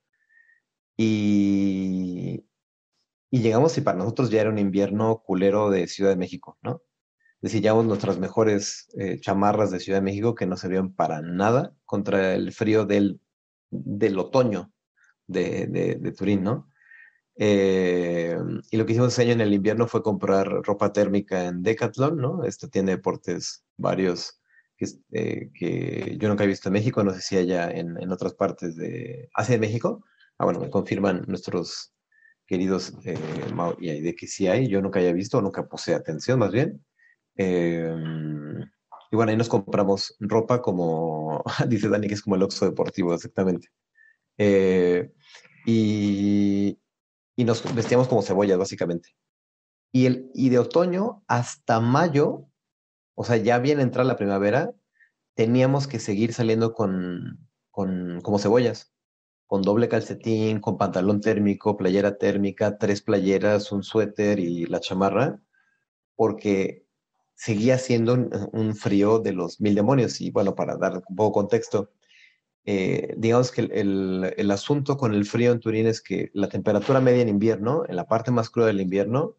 y, y llegamos y para nosotros ya era un invierno culero de Ciudad de México, ¿no? Es nuestras mejores eh, chamarras de Ciudad de México que no servían para nada contra el frío del, del otoño de, de, Turín, ¿no? Eh, y lo que hicimos ese año en el invierno fue comprar ropa térmica en Decathlon, ¿no? Esto tiene deportes varios que, eh, que, yo nunca he visto en México, no sé si allá en, en otras partes de Asia de México. Ah, bueno, me confirman nuestros queridos eh, y de que sí hay, yo nunca haya visto, nunca puse atención más bien. Em, y bueno, ahí nos compramos ropa como, *laughs* dice Dani, que es como el Oxxo deportivo, exactamente. Eh, y, y, nos vestíamos como cebollas, básicamente. Y, el, y de otoño hasta mayo, o sea, ya bien entrar la primavera, teníamos que seguir saliendo con, con como cebollas con doble calcetín, con pantalón térmico, playera térmica, tres playeras, un suéter y la chamarra, porque seguía siendo un, frío de los mil demonios. Y bueno, para dar un poco contexto, eh, digamos que el, asunto con el frío en Turín es que la temperatura media en invierno, en la parte más cruda del invierno,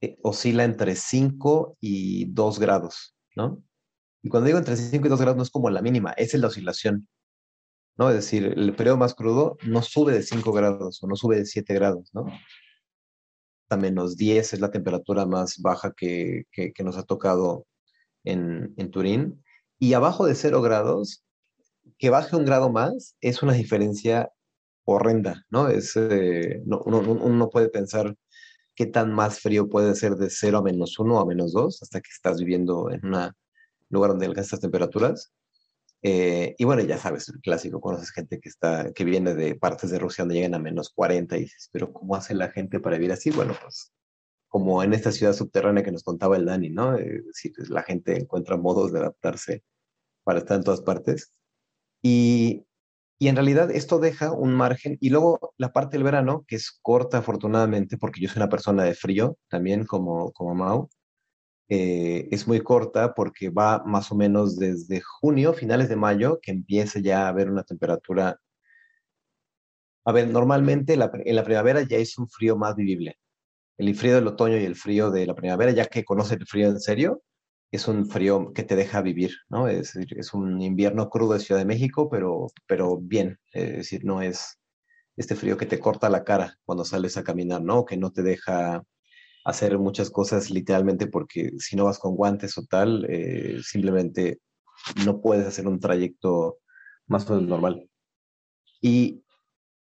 eh, oscila entre 5 y 2 grados, ¿no? Y cuando digo entre 5 y 2 grados no es como la mínima, es la oscilación. ¿no? Es decir, el periodo más crudo no sube de 5 grados o no sube de 7 grados, ¿no? A menos 10 es la temperatura más baja que, nos ha tocado en, Turín. Y abajo de 0 grados, que baje un grado más, es una diferencia horrenda, ¿no? Es, eh, uno, no puede pensar qué tan más frío puede ser de 0 a menos 1 o a menos 2 hasta que estás viviendo en un lugar donde alcanzas estas temperaturas. Eh, y bueno, ya sabes, el clásico, conoces gente que, está, que viene de partes de Rusia donde llegan a menos 40 y dices, pero ¿cómo hace la gente para vivir así? Bueno, pues como en esta ciudad subterránea que nos contaba el Dani, ¿no? Eh, pues, la gente encuentra modos de adaptarse para estar en todas partes. Y, y en realidad esto deja un margen. Y luego la parte del verano, que es corta afortunadamente, porque yo soy una persona de frío también como, como Mau, eh, es muy corta porque va más o menos desde junio, finales de mayo, que empieza ya a haber una temperatura. A ver, normalmente en la primavera ya es un frío más vivible. El frío del otoño y el frío de la primavera, ya que conoces el frío en serio, es un frío que te deja vivir, ¿no? Es, es un invierno crudo de Ciudad de México, pero, pero bien. Es decir, no es este frío que te corta la cara cuando sales a caminar, ¿no? Que no te deja hacer muchas cosas literalmente porque si no vas con guantes o tal, eh, simplemente no puedes hacer un trayecto más o menos normal. Y,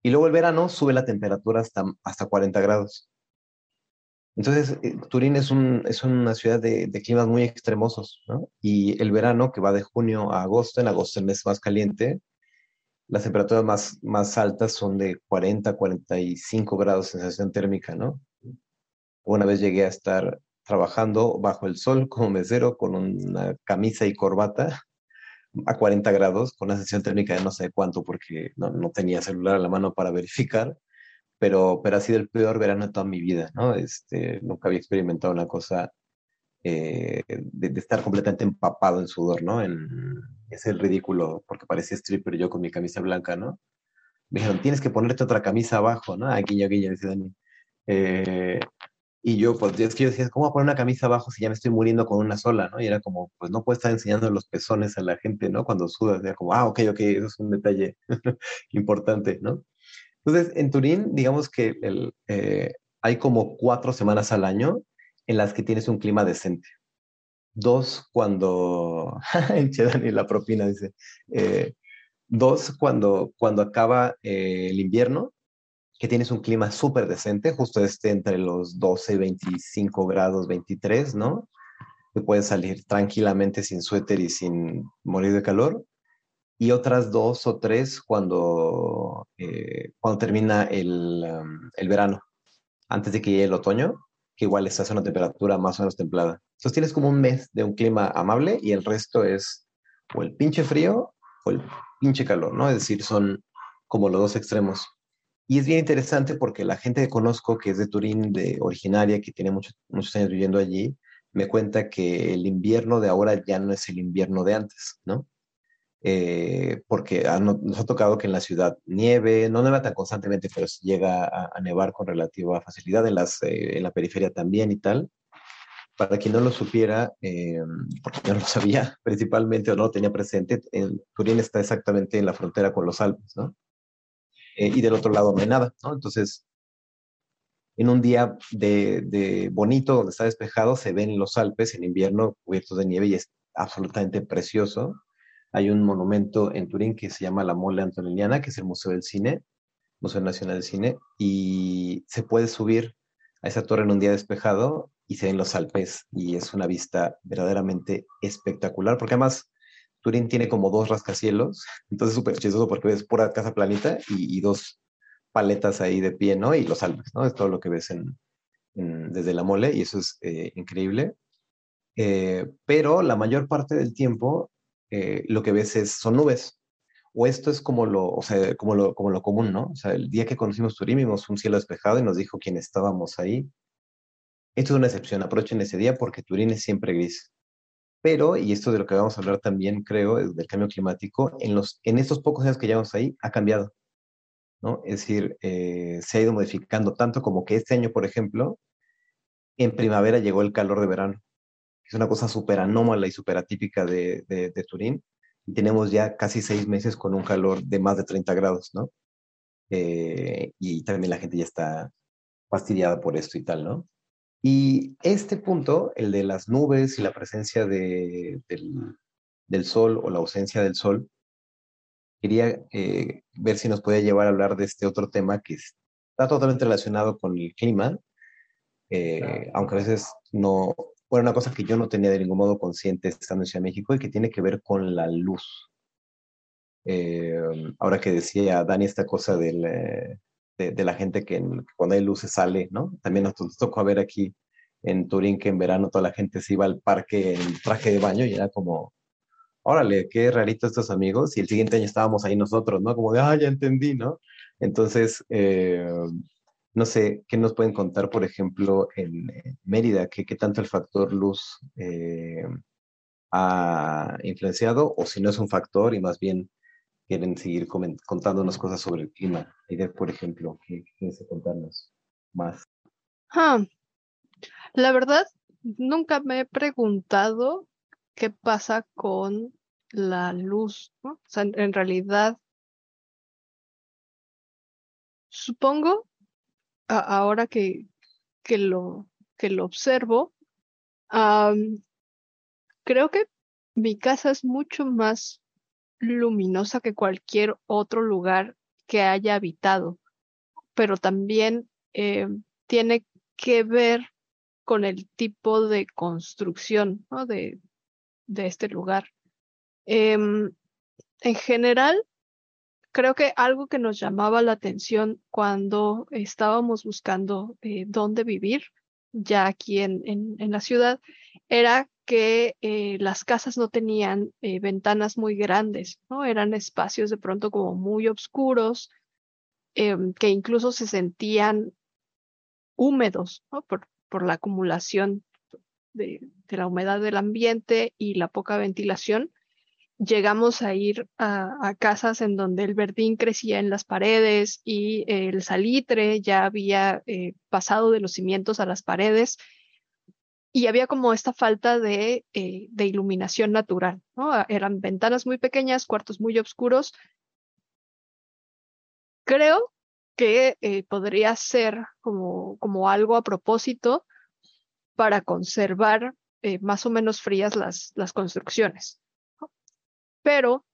y, luego el verano sube la temperatura hasta, hasta 40 grados. Entonces, eh, Turín es, un, es una ciudad de, climas muy extremosos, ¿no? Y el verano, que va de junio a agosto, en agosto el mes más caliente, las temperaturas más, más altas son de 40, 45 grados sensación térmica, ¿no? Una vez llegué a estar trabajando bajo el sol como mesero con una camisa y corbata a 40 grados, con una sensación térmica de no sé cuánto, porque no, no, tenía celular a la mano para verificar, pero, pero ha sido el peor verano de toda mi vida, ¿no? Este, nunca había experimentado una cosa eh, de, estar completamente empapado en sudor, ¿no? En, es el ridículo, porque parecía stripper yo con mi camisa blanca, ¿no? Me dijeron, tienes que ponerte otra camisa abajo, ¿no? Aquí, guiño, guiño, dice Dani. Eh, y yo, pues, es que yo decía, ¿cómo voy a poner una camisa abajo si ya me estoy muriendo con una sola, ¿no? Y era como, pues no puedo estar enseñando los pezones a la gente, ¿no? Cuando sudas, era como, ah, ok, ok, eso es un detalle *laughs* importante, ¿no? Entonces, en Turín, digamos que eh, hay como cuatro semanas al año en las que tienes un clima decente. Dos, cuando, *laughs* Dani, la propina dice, eh, dos, cuando, cuando acaba eh, el invierno, que tienes un clima súper decente, justo este entre los 12, 25 grados, 23, ¿no? Que puedes salir tranquilamente sin suéter y sin morir de calor. Y otras dos o tres cuando, eh, cuando termina el, um, el verano, antes de que llegue el otoño, que igual estás a una temperatura más o menos templada. Entonces tienes como un mes de un clima amable y el resto es o el pinche frío o el pinche calor, ¿no? Es decir, son como los dos extremos. Y es bien interesante porque la gente que conozco, que es de Turín, de originaria, que tiene muchos, muchos años viviendo allí, me cuenta que el invierno de ahora ya no es el invierno de antes, ¿no? Eh, porque nos ha tocado que en la ciudad nieve, no nieva tan constantemente, pero llega a, nevar con relativa facilidad, en, las, eh, en la periferia también y tal. Para quien no lo supiera, eh, porque no lo sabía *laughs* principalmente o no lo tenía presente, Turín está exactamente en la frontera con los Alpes, ¿no? y del otro lado no hay nada, ¿no? Entonces, en un día de, de, bonito, donde está despejado, se ven los Alpes en invierno cubiertos de nieve y es absolutamente precioso hay un monumento en Turín que se llama la Mole Antoniniana, que es el Museo del Cine, Museo Nacional del Cine, y se puede subir a esa torre en un día despejado y se ven los Alpes y es una vista verdaderamente espectacular, porque además Turín tiene como dos rascacielos, *laughs* entonces es súper chistoso porque ves pura casa planita y, dos paletas ahí de pie, ¿no? Y los Alpes, ¿no? Es todo lo que ves desde la mole y eso es eh, increíble. Eh, pero la mayor parte del tiempo eh, lo que ves es, son nubes. O esto es como lo, o sea, como lo, como lo común, ¿no? O sea, el día que conocimos Turín vimos un cielo despejado y nos dijo quién estábamos ahí. Esto es una excepción, aprovechen ese día porque Turín es siempre gris. Pero, y esto de lo que vamos a hablar también, creo, del cambio climático, en, los, en estos pocos años que llevamos ahí, ha cambiado. ¿no? Es decir, eh, se ha ido modificando tanto como que este año, por ejemplo, en primavera llegó el calor de verano es una cosa súper anómala y súper atípica de, de, Turín. Y tenemos ya casi seis meses con un calor de más de 30 grados, ¿no? Eh, y también la gente ya está fastidiada por esto y tal, ¿no? Y este punto, el de las nubes y la presencia de, del, del, sol o la ausencia del sol, quería eh, ver si nos podía llevar a hablar de este otro tema que está totalmente relacionado con el clima, eh, aunque a veces no, bueno, una cosa que yo no tenía de ningún modo consciente estando en Ciudad de México y que tiene que ver con la luz. Eh, ahora que decía Dani esta cosa del, eh, de, la gente que cuando hay luz se sale, ¿no? También nos, tocó ver aquí en Turín que en verano toda la gente se iba al parque en traje de baño y era como, órale, qué rarito estos amigos. Y el siguiente año estábamos ahí nosotros, ¿no? Como de, ah, ya entendí, ¿no? Entonces, eh, no sé, ¿qué nos pueden contar, por ejemplo, en, Mérida? ¿qué, ¿Qué, tanto el factor luz eh, ha influenciado? O si no es un factor y más bien quieren seguir contándonos cosas sobre el clima. Aide, por ejemplo, ¿qué quieres contarnos más? Ah, la verdad, nunca me he preguntado qué pasa con la luz, ¿no? O sea, en realidad, supongo ahora que, que, lo, que lo observo, creo que mi casa es mucho más luminosa que cualquier otro lugar que haya habitado, pero también eh, tiene que ver con el tipo de construcción de, de, este lugar. Em, en general, creo que algo que nos llamaba la atención cuando estábamos buscando eh, dónde vivir, ya aquí en, en, la ciudad, era que eh, las casas no tenían eh, ventanas muy grandes, ¿no? Eran espacios de pronto como muy oscuros, em, que incluso se sentían húmedos, ¿no? Por, por la acumulación de, de, la humedad del ambiente y la poca ventilación llegamos a ir a, casas en donde el verdín crecía en las paredes y el salitre ya había eh, pasado de los cimientos a las paredes y había como esta falta de, eh, iluminación natural. Ah, eran ventanas muy pequeñas, cuartos muy oscuros. Creo que eh, podría ser como, algo a propósito para conservar más o menos frías las construcciones. Pero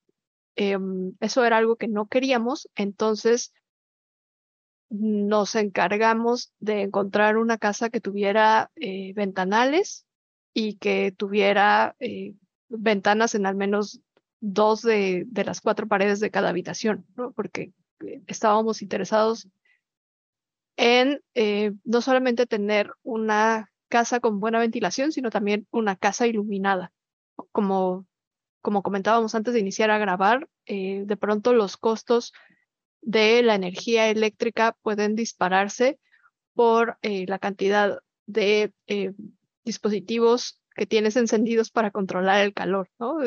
em, eso era algo que no queríamos, entonces nos encargamos de encontrar una casa que tuviera eh, ventanales y que tuviera eh, ventanas en al menos dos de, las cuatro paredes de cada habitación, porque estábamos interesados en no solamente tener una casa con buena ventilación, sino también una casa iluminada. Como, como comentábamos antes de iniciar a grabar, eh, de pronto los costos de la energía eléctrica pueden dispararse por eh, la cantidad de eh, dispositivos que tienes encendidos para controlar el calor. ¿no?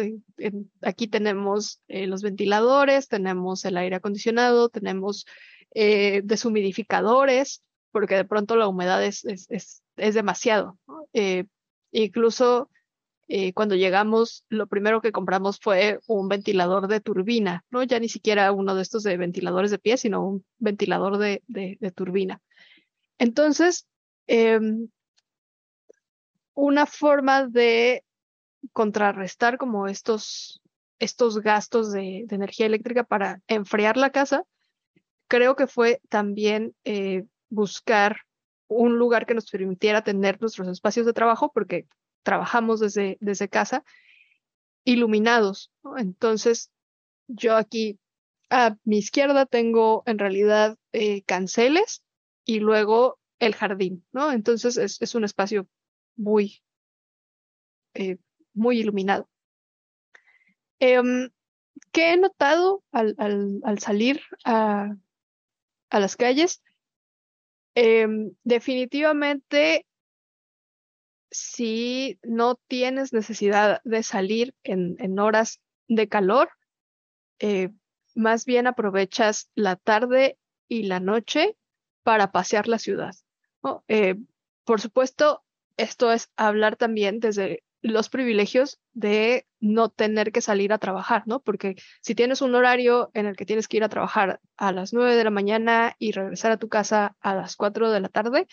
aquí tenemos los ventiladores, tenemos el aire acondicionado, tenemos deshumidificadores, porque de pronto la humedad es, es, es demasiado. Eh, incluso eh, cuando llegamos, lo primero que compramos fue un ventilador de turbina, ¿no? Ya ni siquiera uno de estos de ventiladores de pie, sino un ventilador de, turbina. Entonces, em, una forma de contrarrestar como estos, estos gastos de, energía eléctrica para enfriar la casa, creo que fue también eh, buscar un lugar que nos permitiera tener nuestros espacios de trabajo, porque trabajamos desde, desde casa, iluminados. Entonces, yo aquí a mi izquierda tengo en realidad eh, canceles y luego el jardín, ¿no? Entonces es, un espacio muy, eh, muy iluminado. Em, ¿Qué he notado al, al salir a, a las calles? Em, definitivamente, si no tienes necesidad de salir en, horas de calor, eh, más bien aprovechas la tarde y la noche para pasear la ciudad. Eh, por supuesto, esto es hablar también desde los privilegios de no tener que salir a trabajar, ¿no? Porque si tienes un horario en el que tienes que ir a trabajar a las 9 de la mañana y regresar a tu casa a las 4 de la tarde,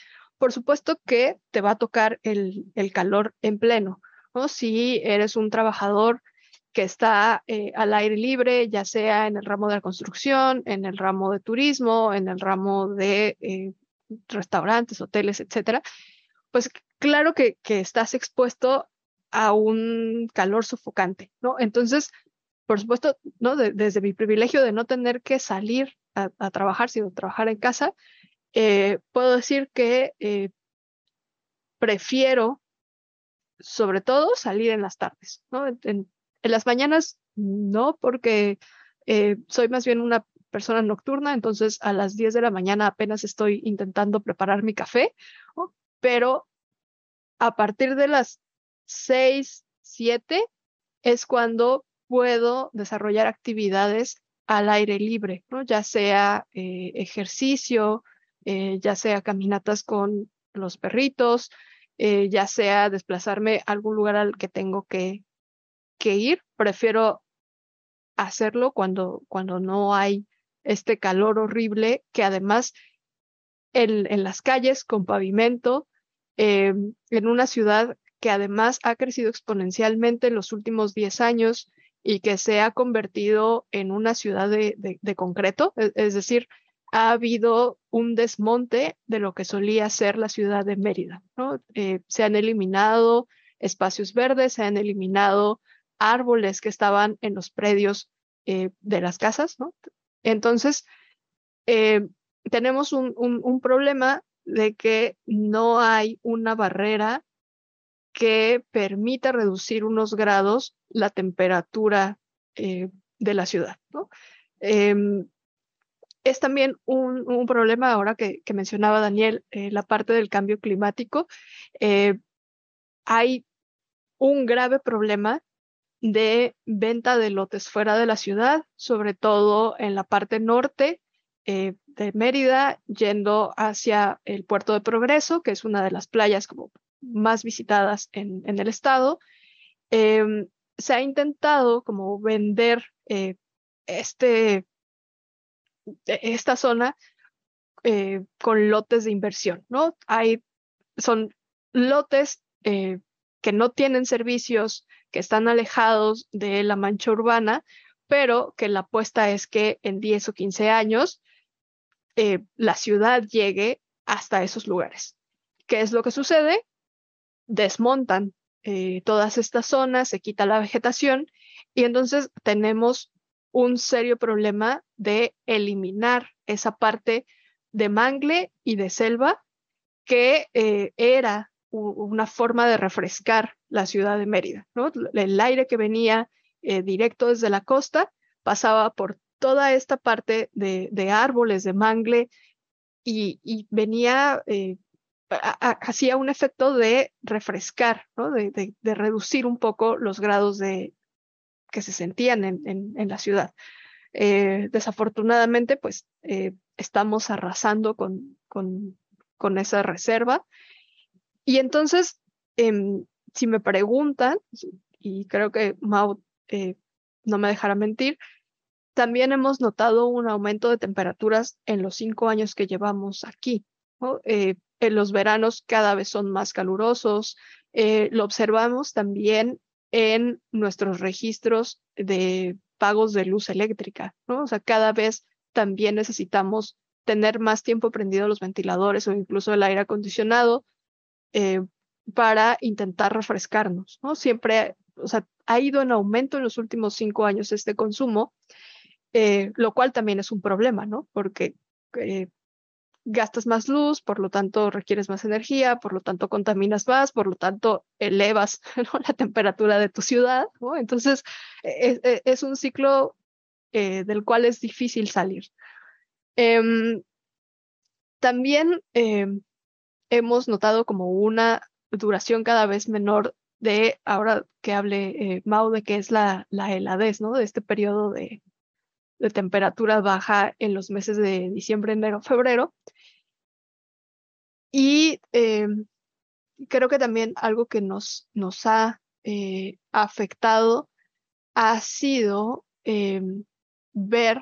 por supuesto que te va a tocar el, calor en pleno, ¿no? Si eres un trabajador que está eh, al aire libre, ya sea en el ramo de la construcción, en el ramo de turismo, en el ramo de eh, restaurantes, hoteles, etcétera, pues claro que, que, estás expuesto a un calor sofocante, ¿no? Entonces, por supuesto, ¿no? desde mi privilegio de no tener que salir a, trabajar, sino trabajar en casa, eh, puedo decir que eh, prefiero, sobre todo, salir en las tardes. En, las mañanas, no, porque eh, soy más bien una persona nocturna, entonces a las 10 de la mañana apenas estoy intentando preparar mi café, pero a partir de las 6, 7 es cuando puedo desarrollar actividades al aire libre, ya sea ejercicio, eh, ya sea caminatas con los perritos, eh, ya sea desplazarme a algún lugar al que tengo que, ir. Prefiero hacerlo cuando, cuando no hay este calor horrible que además en, en las calles con pavimento, en una ciudad que además ha crecido exponencialmente en los últimos 10 años y que se ha convertido en una ciudad de, concreto, e, es, decir, ha habido un desmonte de lo que solía ser la ciudad de Mérida. Eh, se han eliminado espacios verdes, se han eliminado árboles que estaban en los predios eh, de las casas. Entonces, eh, tenemos un, problema de que no hay una barrera que permita reducir unos grados la temperatura de la ciudad. Em, es también un, problema ahora que, mencionaba Daniel, eh, la parte del cambio climático. Eh, hay un grave problema de venta de lotes fuera de la ciudad, sobre todo en la parte norte de Mérida, yendo hacia el puerto de Progreso, que es una de las playas como más visitadas en, el estado, em, se ha intentado como vender eh, este, esta zona eh, con lotes de inversión, ¿no? Hay, son lotes eh, que no tienen servicios, que están alejados de la mancha urbana, pero que la apuesta es que en 10 o 15 años eh, la ciudad llegue hasta esos lugares. ¿Qué es lo que sucede? Desmontan todas estas zonas, se quita la vegetación y entonces tenemos un serio problema de eliminar esa parte de mangle y de selva que eh, era una forma de refrescar la ciudad de Mérida. El aire que venía eh, directo desde la costa pasaba por toda esta parte de, árboles, de mangle, y, venía, eh, hacía un efecto de refrescar, de, reducir un poco los grados de, que se sentían en, la ciudad. Eh, desafortunadamente, pues estamos arrasando con, con, con esa reserva y entonces, em, si me preguntan, y creo que Mau eh, no me dejará mentir, también hemos notado un aumento de temperaturas en los cinco años que llevamos aquí. Eh, en los veranos cada vez son más calurosos. Eh, lo observamos también en nuestros registros de pagos de luz eléctrica. ¿no? O sea, cada vez también necesitamos tener más tiempo prendido los ventiladores o incluso el aire acondicionado eh, para intentar refrescarnos, ¿no? Siempre, o sea, ha ido en aumento en los últimos cinco años este consumo, eh, lo cual también es un problema, ¿no? Porque eh, gastas más luz, por lo tanto requieres más energía, por lo tanto contaminas más, por lo tanto elevas *laughs* la temperatura de tu ciudad, ¿no? Entonces, e, e, es, un ciclo del cual es difícil salir. Em, también em, hemos notado como una duración cada vez menor de, ahora que hable eh, Mau, de que es la, la heladez, ¿no? De este periodo de, de temperatura baja en los meses de diciembre, enero, febrero. Y eh, creo que también algo que nos, nos ha eh, afectado ha sido ver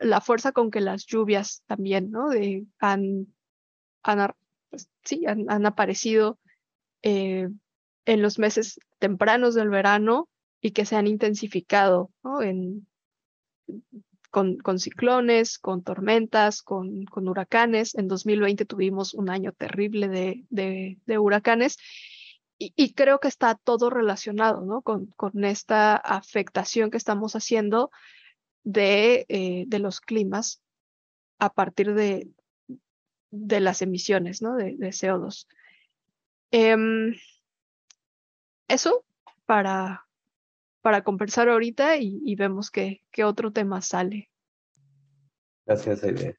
la fuerza con que las lluvias también, ¿no? De, han, han pues, sí, han, aparecido eh, en los meses tempranos del verano y que se han intensificado en, con, con, ciclones, con tormentas, con, con, huracanes. En 2020 tuvimos un año terrible de, de, huracanes y, y, creo que está todo relacionado ¿no? con, con, esta afectación que estamos haciendo de, eh, de los climas a partir de, de las emisiones ¿no? de, CO2. Em, eso para, para conversar ahorita y, vemos qué, qué, otro tema sale. Gracias, Aide.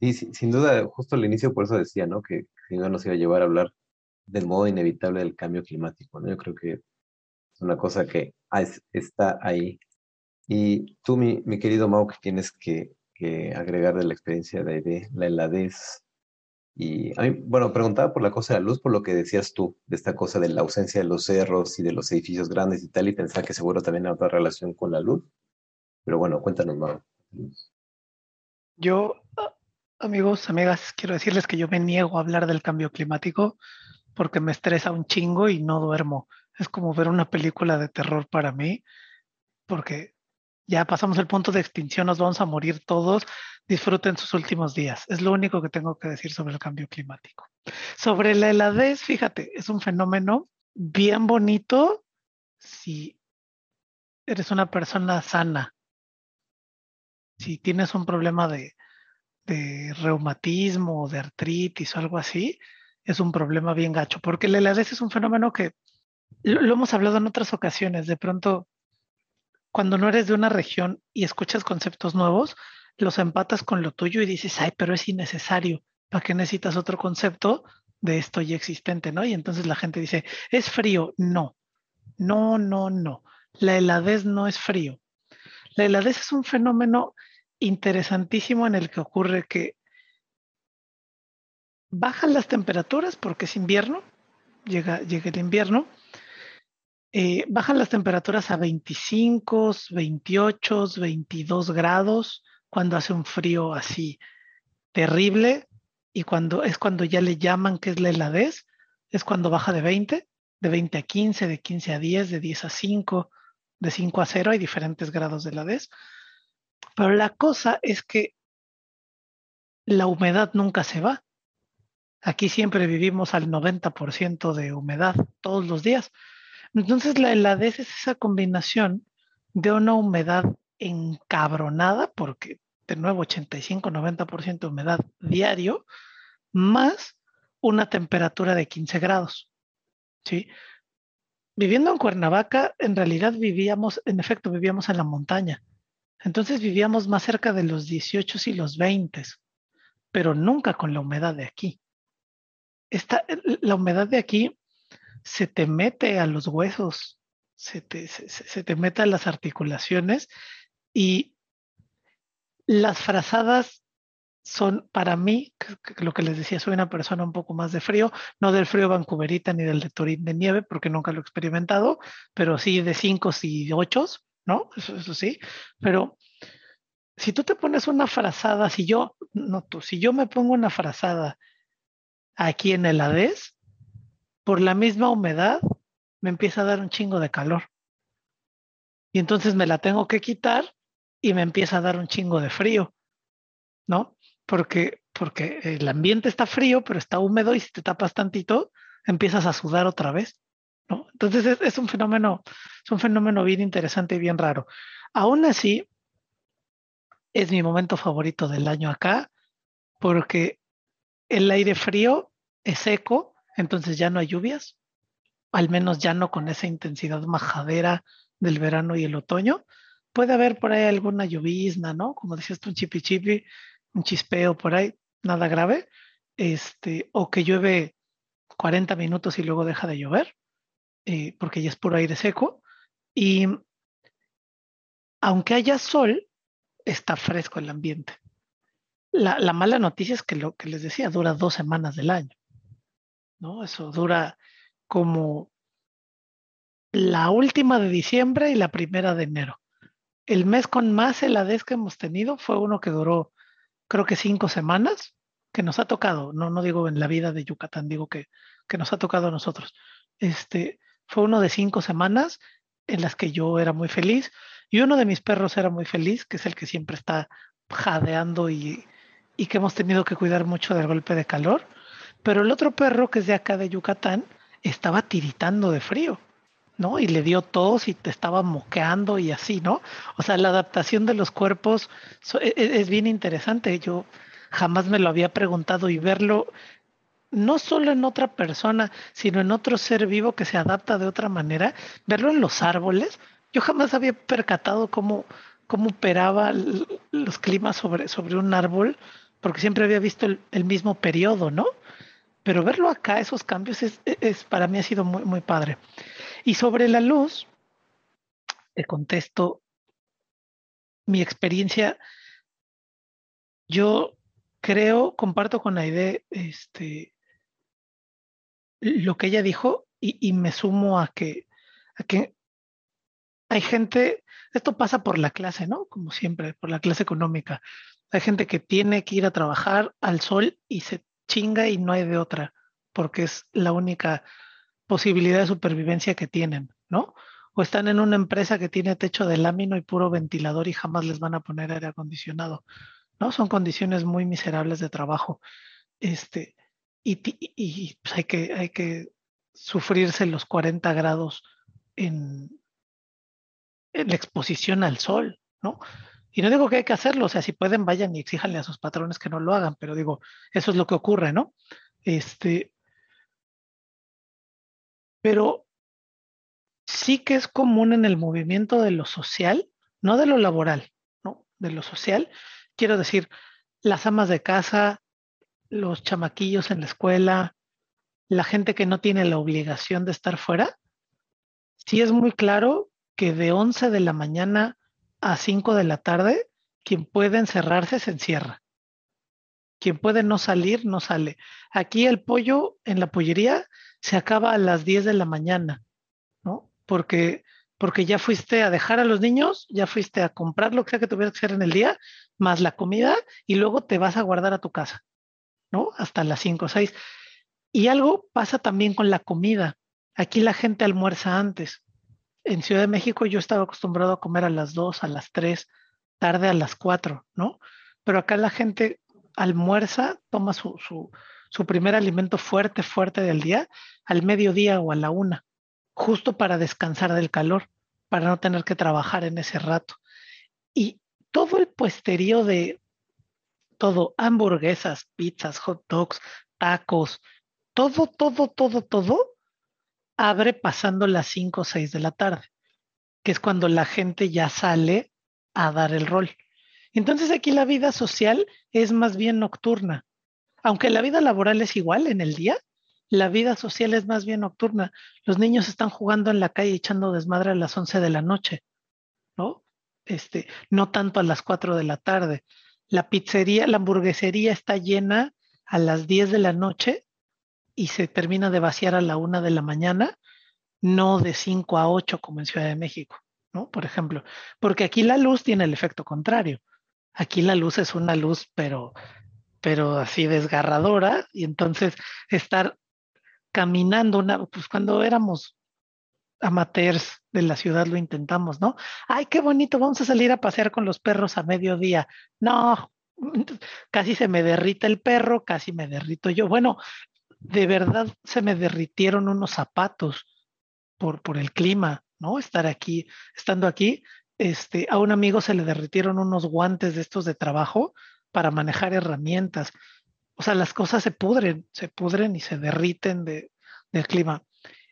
Y sin duda, justo al inicio por eso decía, ¿no? Que si no nos iba a llevar a hablar del modo inevitable del cambio climático, ¿no? Yo creo que es una cosa que está ahí. Y tú, mi, querido Mau, que tienes que, que agregar de la experiencia de Aide, la heladez, y a mí, bueno, preguntaba por la cosa de la luz, por lo que decías tú, de esta cosa de la ausencia de los cerros y de los edificios grandes y tal, y pensaba que seguro también había relación con la luz. Pero bueno, cuéntanos más. Yo, amigos, amigas, quiero decirles que yo me niego a hablar del cambio climático porque me estresa un chingo y no duermo. Es como ver una película de terror para mí, porque ya pasamos el punto de extinción, nos vamos a morir todos, disfruten sus últimos días. Es lo único que tengo que decir sobre el cambio climático. Sobre la heladez, fíjate, es un fenómeno bien bonito si eres una persona sana. Si tienes un problema de, de reumatismo o de artritis o algo así, es un problema bien gacho, porque la heladez es un fenómeno que lo hemos hablado en otras ocasiones. De pronto cuando no eres de una región y escuchas conceptos nuevos, los empatas con lo tuyo y dices, ay, pero es innecesario. ¿Para qué necesitas otro concepto de esto ya existente, no? Y entonces la gente dice, es frío. No, no, no, no. La heladez no es frío. La heladez es un fenómeno interesantísimo en el que ocurre que bajan las temperaturas porque es invierno, llega, llega el invierno, eh, bajan las temperaturas a 25, 28, 22 grados cuando hace un frío así terrible y cuando es cuando ya le llaman que es la heladez, es cuando baja de 20 de 20 a 15, de 15 a 10, de 10 a 5, de 5 a 0, hay diferentes grados de la DES. Pero la cosa es que la humedad nunca se va. Aquí siempre vivimos al 90% de humedad todos los días. Entonces la heladez es esa combinación de una humedad encabronada, porque de nuevo 85-90% de humedad diario, más una temperatura de 15 grados. ¿sí? Viviendo en Cuernavaca, en realidad vivíamos, en efecto, vivíamos en la montaña. Entonces vivíamos más cerca de los 18 y los 20, pero nunca con la humedad de aquí. Esta, la humedad de aquí se te mete a los huesos, se te, se te mete a las articulaciones y las frazadas son para mí, lo que les decía, soy una persona un poco más de frío, no del frío vancouverita ni del de Turín de nieve, porque nunca lo he experimentado, pero sí de cinco y ocho, ¿no? Eso, eso sí. Pero si tú te pones una frazada, si yo, no tú, si yo me pongo una frazada aquí en el Hades, por la misma humedad, me empieza a dar un chingo de calor. Y entonces me la tengo que quitar y me empieza a dar un chingo de frío, ¿no? Porque, porque el ambiente está frío, pero está húmedo y si te tapas tantito, empiezas a sudar otra vez, ¿no? Entonces es, es un fenómeno, es un fenómeno bien interesante y bien raro. Aún así, es mi momento favorito del año acá, porque el aire frío es seco, entonces ya no hay lluvias, al menos ya no con esa intensidad majadera del verano y el otoño, puede haber por ahí alguna llovizna, ¿no? Como decías tú, un chipi chipi, un chispeo por ahí, nada grave, este, o que llueve 40 minutos y luego deja de llover, eh, porque ya es puro aire seco. Y aunque haya sol, está fresco el ambiente. La, la, mala noticia es que lo que les decía dura dos semanas del año, ¿no? Eso dura como la última de diciembre y la primera de enero el mes con más heladez que hemos tenido fue uno que duró, creo que cinco semanas, que nos ha tocado, no, no digo en la vida de Yucatán, digo que, que nos ha tocado a nosotros. Este, fue uno de cinco semanas en las que yo era muy feliz y uno de mis perros era muy feliz, que es el que siempre está jadeando y, y que hemos tenido que cuidar mucho del golpe de calor. Pero el otro perro, que es de acá de Yucatán, estaba tiritando de frío. ¿no? Y le dio tos y te estaba moqueando y así, ¿no? O sea, la adaptación de los cuerpos e, e, es, bien interesante. Yo jamás me lo había preguntado y verlo no solo en otra persona, sino en otro ser vivo que se adapta de otra manera, verlo en los árboles. Yo jamás había percatado cómo, cómo operaba los climas sobre, sobre un árbol, porque siempre había visto el, el mismo periodo, ¿no? Pero verlo acá, esos cambios, es, es, para mí ha sido muy, muy padre. Y sobre la luz, te contesto mi experiencia. Yo creo, comparto con Aide este, lo que ella dijo y, y me sumo a que, a que hay gente, esto pasa por la clase, ¿no? Como siempre, por la clase económica. Hay gente que tiene que ir a trabajar al sol y se chinga y no hay de otra, porque es la única posibilidad de supervivencia que tienen, ¿no? O están en una empresa que tiene techo de lámina y puro ventilador y jamás les van a poner aire acondicionado, ¿no? Son condiciones muy miserables de trabajo. Este, y, pues hay, que, hay que sufrirse los 40 grados en la exposición al sol, ¿no? Y no digo que hay que hacerlo, o sea, si pueden, vayan y exíjanle a sus patrones que no lo hagan, pero digo, eso es lo que ocurre, ¿no? Este, pero sí que es común en el movimiento de lo social, no de lo laboral, ¿no? De lo social. Quiero decir, las amas de casa, los chamaquillos en la escuela, la gente que no tiene la obligación de estar fuera, sí es muy claro que de 11 de la mañana a 5 de la tarde, quien puede encerrarse se encierra. Quien puede no salir, no sale. Aquí el pollo en la pollería se acaba a las 10 de la mañana, ¿no? Porque, porque ya fuiste a dejar a los niños, ya fuiste a comprar lo que sea que tuvieras que hacer en el día, más la comida, y luego te vas a guardar a tu casa, ¿no? Hasta las 5 o 6. Y algo pasa también con la comida. Aquí la gente almuerza antes. En Ciudad de México yo estaba acostumbrado a comer a las 2, a las 3, tarde a las 4, ¿no? Pero acá la gente almuerza, toma su, su, su primer alimento fuerte, fuerte del día al mediodía o a la una, justo para descansar del calor, para no tener que trabajar en ese rato. Y todo el puesterío de todo, hamburguesas, pizzas, hot dogs, tacos, todo, todo, todo, todo, abre pasando las 5 o 6 de la tarde, que es cuando la gente ya sale a dar el rol. Entonces aquí la vida social es más bien nocturna. Aunque la vida laboral es igual en el día, la vida social es más bien nocturna. Los niños están jugando en la calle echando desmadre a las 11 de la noche, ¿no? Este, no tanto a las 4 de la tarde. La pizzería, la hamburguesería está llena a las 10 de la noche y se termina de vaciar a la 1 de la mañana, no de 5 a 8 como en Ciudad de México, ¿no? Por ejemplo, porque aquí la luz tiene el efecto contrario. Aquí la luz es una luz, pero, pero así desgarradora, y entonces estar caminando, una, pues cuando éramos amateurs de la ciudad lo intentamos, ¿no? Ay, qué bonito, vamos a salir a pasear con los perros a mediodía. No, casi se me derrita el perro, casi me derrito yo. Bueno, de verdad se me derritieron unos zapatos por, por el clima, ¿no? Estar aquí, estando aquí, este, a un amigo se le derritieron unos guantes de estos de trabajo para manejar herramientas. O sea, las cosas se pudren, se pudren y se derriten de, del clima.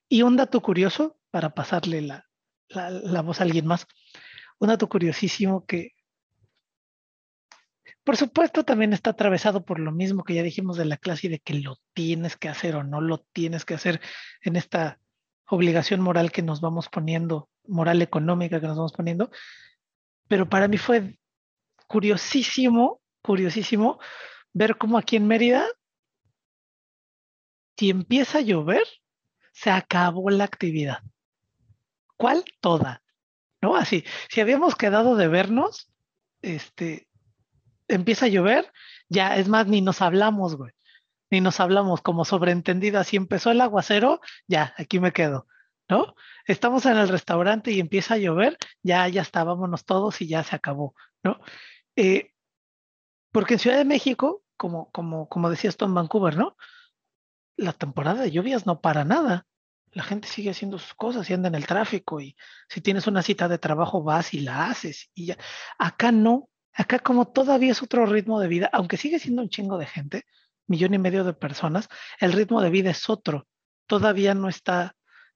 Y un dato curioso, para pasarle la, la, voz a alguien más. Un dato curiosísimo que, por supuesto, también está atravesado por lo mismo que ya dijimos de la clase y de que lo tienes que hacer o no lo tienes que hacer en esta obligación moral que nos vamos poniendo, moral económica que nos vamos poniendo. Pero para mí fue curiosísimo, curiosísimo ver cómo aquí en Mérida, si empieza a llover, se acabó la actividad. ¿Cuál? Toda. ¿No? Así, si habíamos quedado de vernos, este, empieza a llover, ya, es más, ni nos hablamos, güey. Ni nos hablamos como sobreentendido. Así empezó el aguacero, ya, aquí me quedo. ¿No? Estamos en el restaurante y empieza a llover, ya, ya estábamos todos y ya se acabó, ¿no? Eh, porque en Ciudad de México, como, como, como decías tú en Vancouver, ¿no? La temporada de lluvias no para nada la gente sigue haciendo sus cosas y anda en el tráfico y si tienes una cita de trabajo vas y la haces y ya. Acá no, acá como todavía es otro ritmo de vida, aunque sigue siendo un chingo de gente, millón y medio de personas, el ritmo de vida es otro. Todavía no está,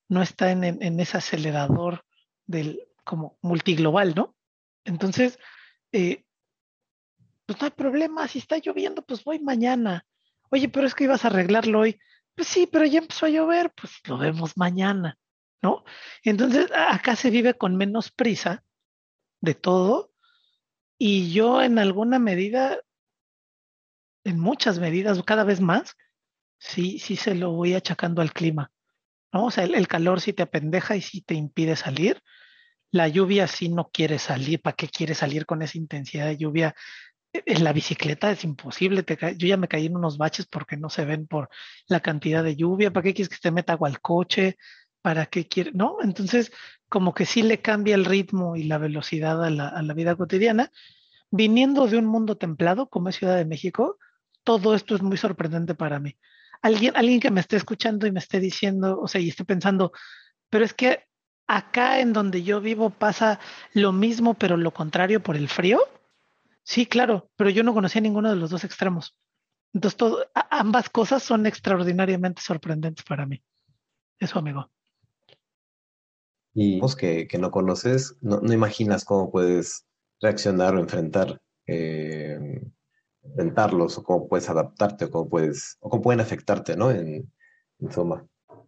no está en, en, ese acelerador del como multiglobal, ¿no? Entonces, eh, pues no hay problema, si está lloviendo, pues voy mañana. Oye, pero es que ibas a arreglarlo hoy. Pues sí, pero ya empezó a llover, pues lo vemos mañana, ¿no? Entonces, acá se vive con menos prisa de todo y yo en alguna medida, en muchas medidas, cada vez más, sí, sí se lo voy achacando al clima, ¿no? O sea, el, calor sí te apendeja y sí te impide salir. La lluvia sí no quiere salir. ¿Para qué quiere salir con esa intensidad de lluvia? en la bicicleta es imposible. yo ya me caí en unos baches porque no se ven por la cantidad de lluvia. ¿Para qué quieres que te meta agua al coche? ¿Para qué quieres? No, entonces como que sí le cambia el ritmo y la velocidad a la, vida cotidiana. Viniendo de un mundo templado como es Ciudad de México, todo esto es muy sorprendente para mí. Alguien, alguien que me esté escuchando y me esté diciendo, o sea, y esté pensando, pero es que acá en donde yo vivo pasa lo mismo, pero lo contrario por el frío Sí, claro, pero yo no conocía ninguno de los dos extremos. Entonces, ambas cosas son extraordinariamente sorprendentes para mí. Eso, amigo. Y que, que no conoces, no, no, imaginas cómo puedes reaccionar o enfrentar, eh, enfrentarlos, o cómo puedes adaptarte, o cómo, puedes, o cómo pueden afectarte, ¿no? En, en suma.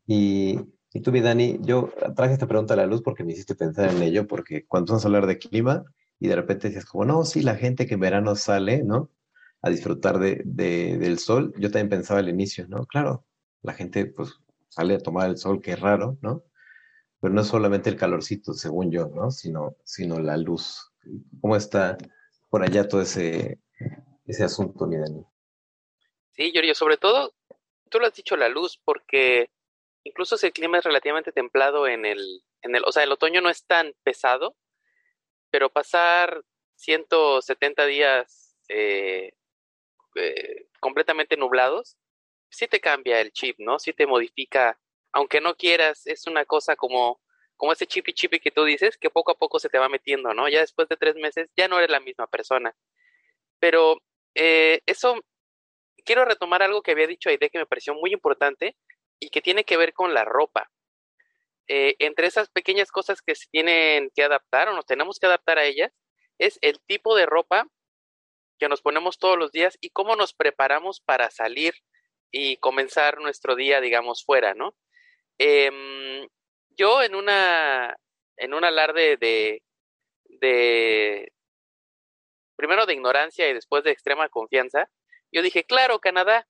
Y, y tú, mi Dani, yo traje esta pregunta a la luz porque me hiciste pensar en ello, porque cuando vamos a hablar de clima, y de repente dices como, no, sí, la gente que en verano sale, ¿no? A disfrutar de, del sol. Yo también pensaba al inicio, ¿no? Claro, la gente pues sale a tomar el sol, qué raro, ¿no? Pero no solamente el calorcito, según yo, ¿no? Sino, sino la luz. ¿Cómo está por allá todo ese, ese asunto, mi Dani? Sí, Yorio, sobre todo, tú lo has dicho, la luz, porque incluso si el clima es relativamente templado en el, en el, o sea, el otoño no es tan pesado, pero pasar 170 días eh, eh, completamente nublados, sí te cambia el chip, ¿no? Sí te modifica, aunque no quieras, es una cosa como, como ese chipi chipi que tú dices, que poco a poco se te va metiendo, ¿no? Ya después de tres meses ya no eres la misma persona. Pero eh, eso, quiero retomar algo que había dicho Aide que me pareció muy importante y que tiene que ver con la ropa. Eh, entre esas pequeñas cosas que se tienen que adaptar o nos tenemos que adaptar a ellas, es el tipo de ropa que nos ponemos todos los días y cómo nos preparamos para salir y comenzar nuestro día, digamos, fuera, ¿no? Em, yo en una, en un alarde de, primero de ignorancia y después de extrema confianza, yo dije, claro, Canadá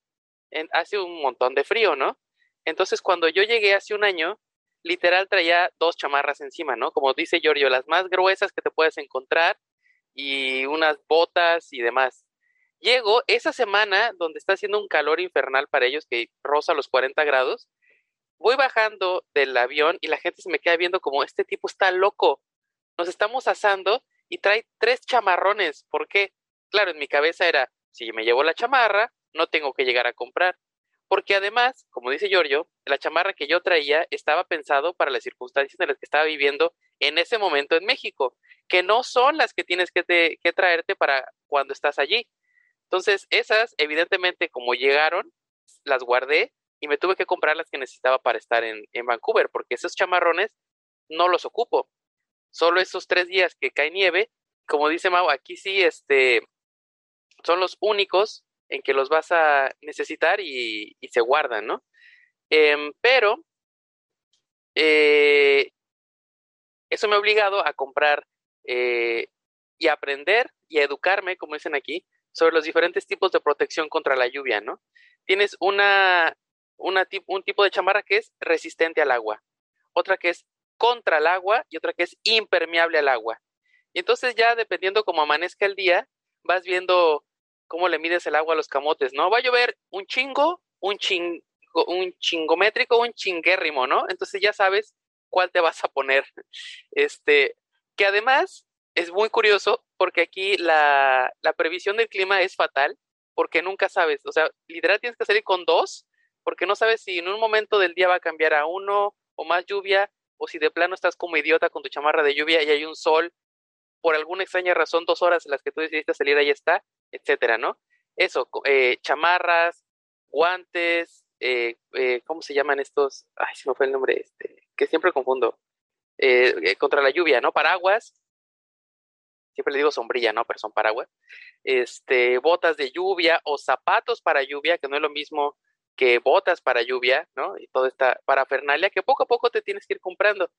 hace un montón de frío, ¿no? Entonces, cuando yo llegué hace un año, literal traía dos chamarras encima, ¿no? Como dice Giorgio, las más gruesas que te puedes encontrar y unas botas y demás. Llego esa semana donde está haciendo un calor infernal para ellos que roza los 40 grados. Voy bajando del avión y la gente se me queda viendo como este tipo está loco. Nos estamos asando y trae tres chamarrones. ¿Por qué? Claro, en mi cabeza era, si me llevo la chamarra, no tengo que llegar a comprar. Porque además, como dice Giorgio, la chamarra que yo traía estaba pensado para las circunstancias en las que estaba viviendo en ese momento en México, que no son las que tienes que, que traerte para cuando estás allí. Entonces, esas, evidentemente, como llegaron, las guardé y me tuve que comprar las que necesitaba para estar en, en Vancouver, porque esos chamarrones no los ocupo. Solo esos tres días que cae nieve, como dice Mau, aquí sí, este, son los únicos en que los vas a necesitar y, se guardan, ¿no? Em, pero eh, eso me ha obligado a comprar eh, y aprender y a educarme, como dicen aquí, sobre los diferentes tipos de protección contra la lluvia, ¿no? Tienes una, una un tipo de chamarra que es resistente al agua, otra que es contra el agua y otra que es impermeable al agua. Y entonces ya dependiendo cómo amanezca el día, vas viendo cómo le mides el agua a los camotes, ¿no? Va a llover un chingo, un chingo, un chingométrico, un chinguérrimo, ¿no? Entonces ya sabes cuál te vas a poner. Este, que además es muy curioso porque aquí la, la previsión del clima es fatal porque nunca sabes, o sea, literal tienes que salir con dos porque no sabes si en un momento del día va a cambiar a uno o más lluvia o si de plano estás como idiota con tu chamarra de lluvia y hay un sol por alguna extraña razón dos horas en las que tú decidiste salir ahí está etcétera, ¿no? Eso, eh, chamarras, guantes, eh, eh, ¿cómo se llaman estos? Ay, se me fue el nombre, este, que siempre confundo. contra la lluvia, ¿no? Paraguas. Siempre le digo sombrilla, ¿no? Pero son paraguas. Este, botas de lluvia o zapatos para lluvia, que no es lo mismo que botas para lluvia, ¿no? Y toda esta parafernalia que poco a poco te tienes que ir comprando.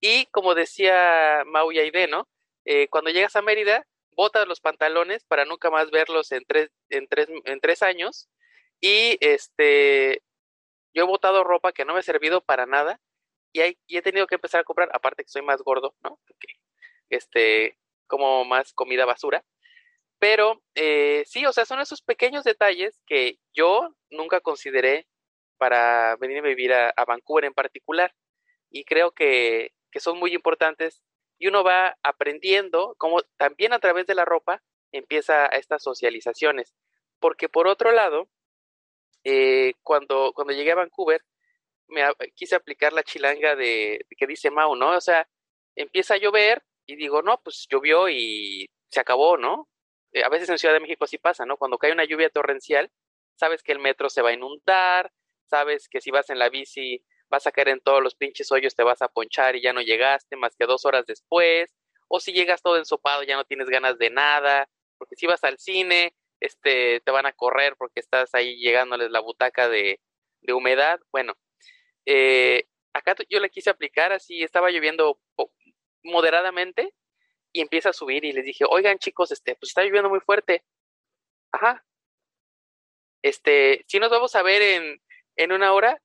Y como decía Mau y Aide, ¿no? cuando llegas a Mérida, botas los pantalones para nunca más verlos en tres, en tres, en tres años. Y este, yo he botado ropa que no me ha servido para nada y, hay, y he tenido que empezar a comprar, aparte que soy más gordo, ¿no? este, como más comida basura. Pero eh, sí, o sea, son esos pequeños detalles que yo nunca consideré para venir a vivir a, Vancouver en particular. Y creo que, que son muy importantes y uno va aprendiendo cómo también a través de la ropa empieza estas socializaciones. Porque por otro lado, eh, cuando, cuando llegué a Vancouver, me quise aplicar la chilanga de, que dice Mau, ¿no? O sea, empieza a llover y digo, no, pues llovió y se acabó, ¿no? Eh, a veces en Ciudad de México así pasa, ¿no? Cuando cae una lluvia torrencial, sabes que el metro se va a inundar, sabes que si vas en la bici vas a caer en todos los pinches hoyos, te vas a ponchar y ya no llegaste más que dos horas después, o si llegas todo ensopado ya no tienes ganas de nada, porque si vas al cine, este, te van a correr porque estás ahí llegándoles la butaca de, de humedad. Bueno, eh, acá yo le quise aplicar así, estaba lloviendo moderadamente y empieza a subir y les dije, oigan chicos, este, pues está lloviendo muy fuerte. Ajá. Este, si nos vamos a ver en, en una hora,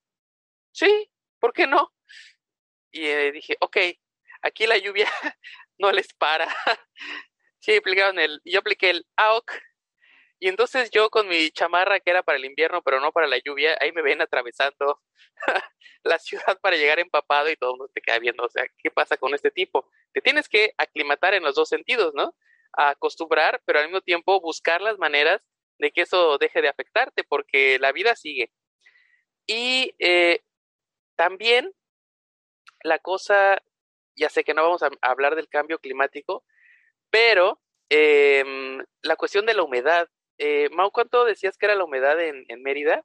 sí, ¿por qué no? Y eh, dije, ok, aquí la lluvia *laughs* no les para. *laughs* sí, aplicaron el, yo apliqué el AOC Y entonces yo con mi chamarra que era para el invierno, pero no para la lluvia, ahí me ven atravesando *laughs* la ciudad para llegar empapado y todo el mundo te queda viendo, o sea, ¿qué pasa con este tipo? Te tienes que aclimatar en los dos sentidos, ¿no? acostumbrar, pero al mismo tiempo buscar las maneras de que eso deje de afectarte, porque la vida sigue. Y eh, también la cosa, ya sé que no vamos a hablar del cambio climático, pero em, la cuestión de la humedad. Eh, Mau, ¿cuánto decías que era la humedad en, en Mérida?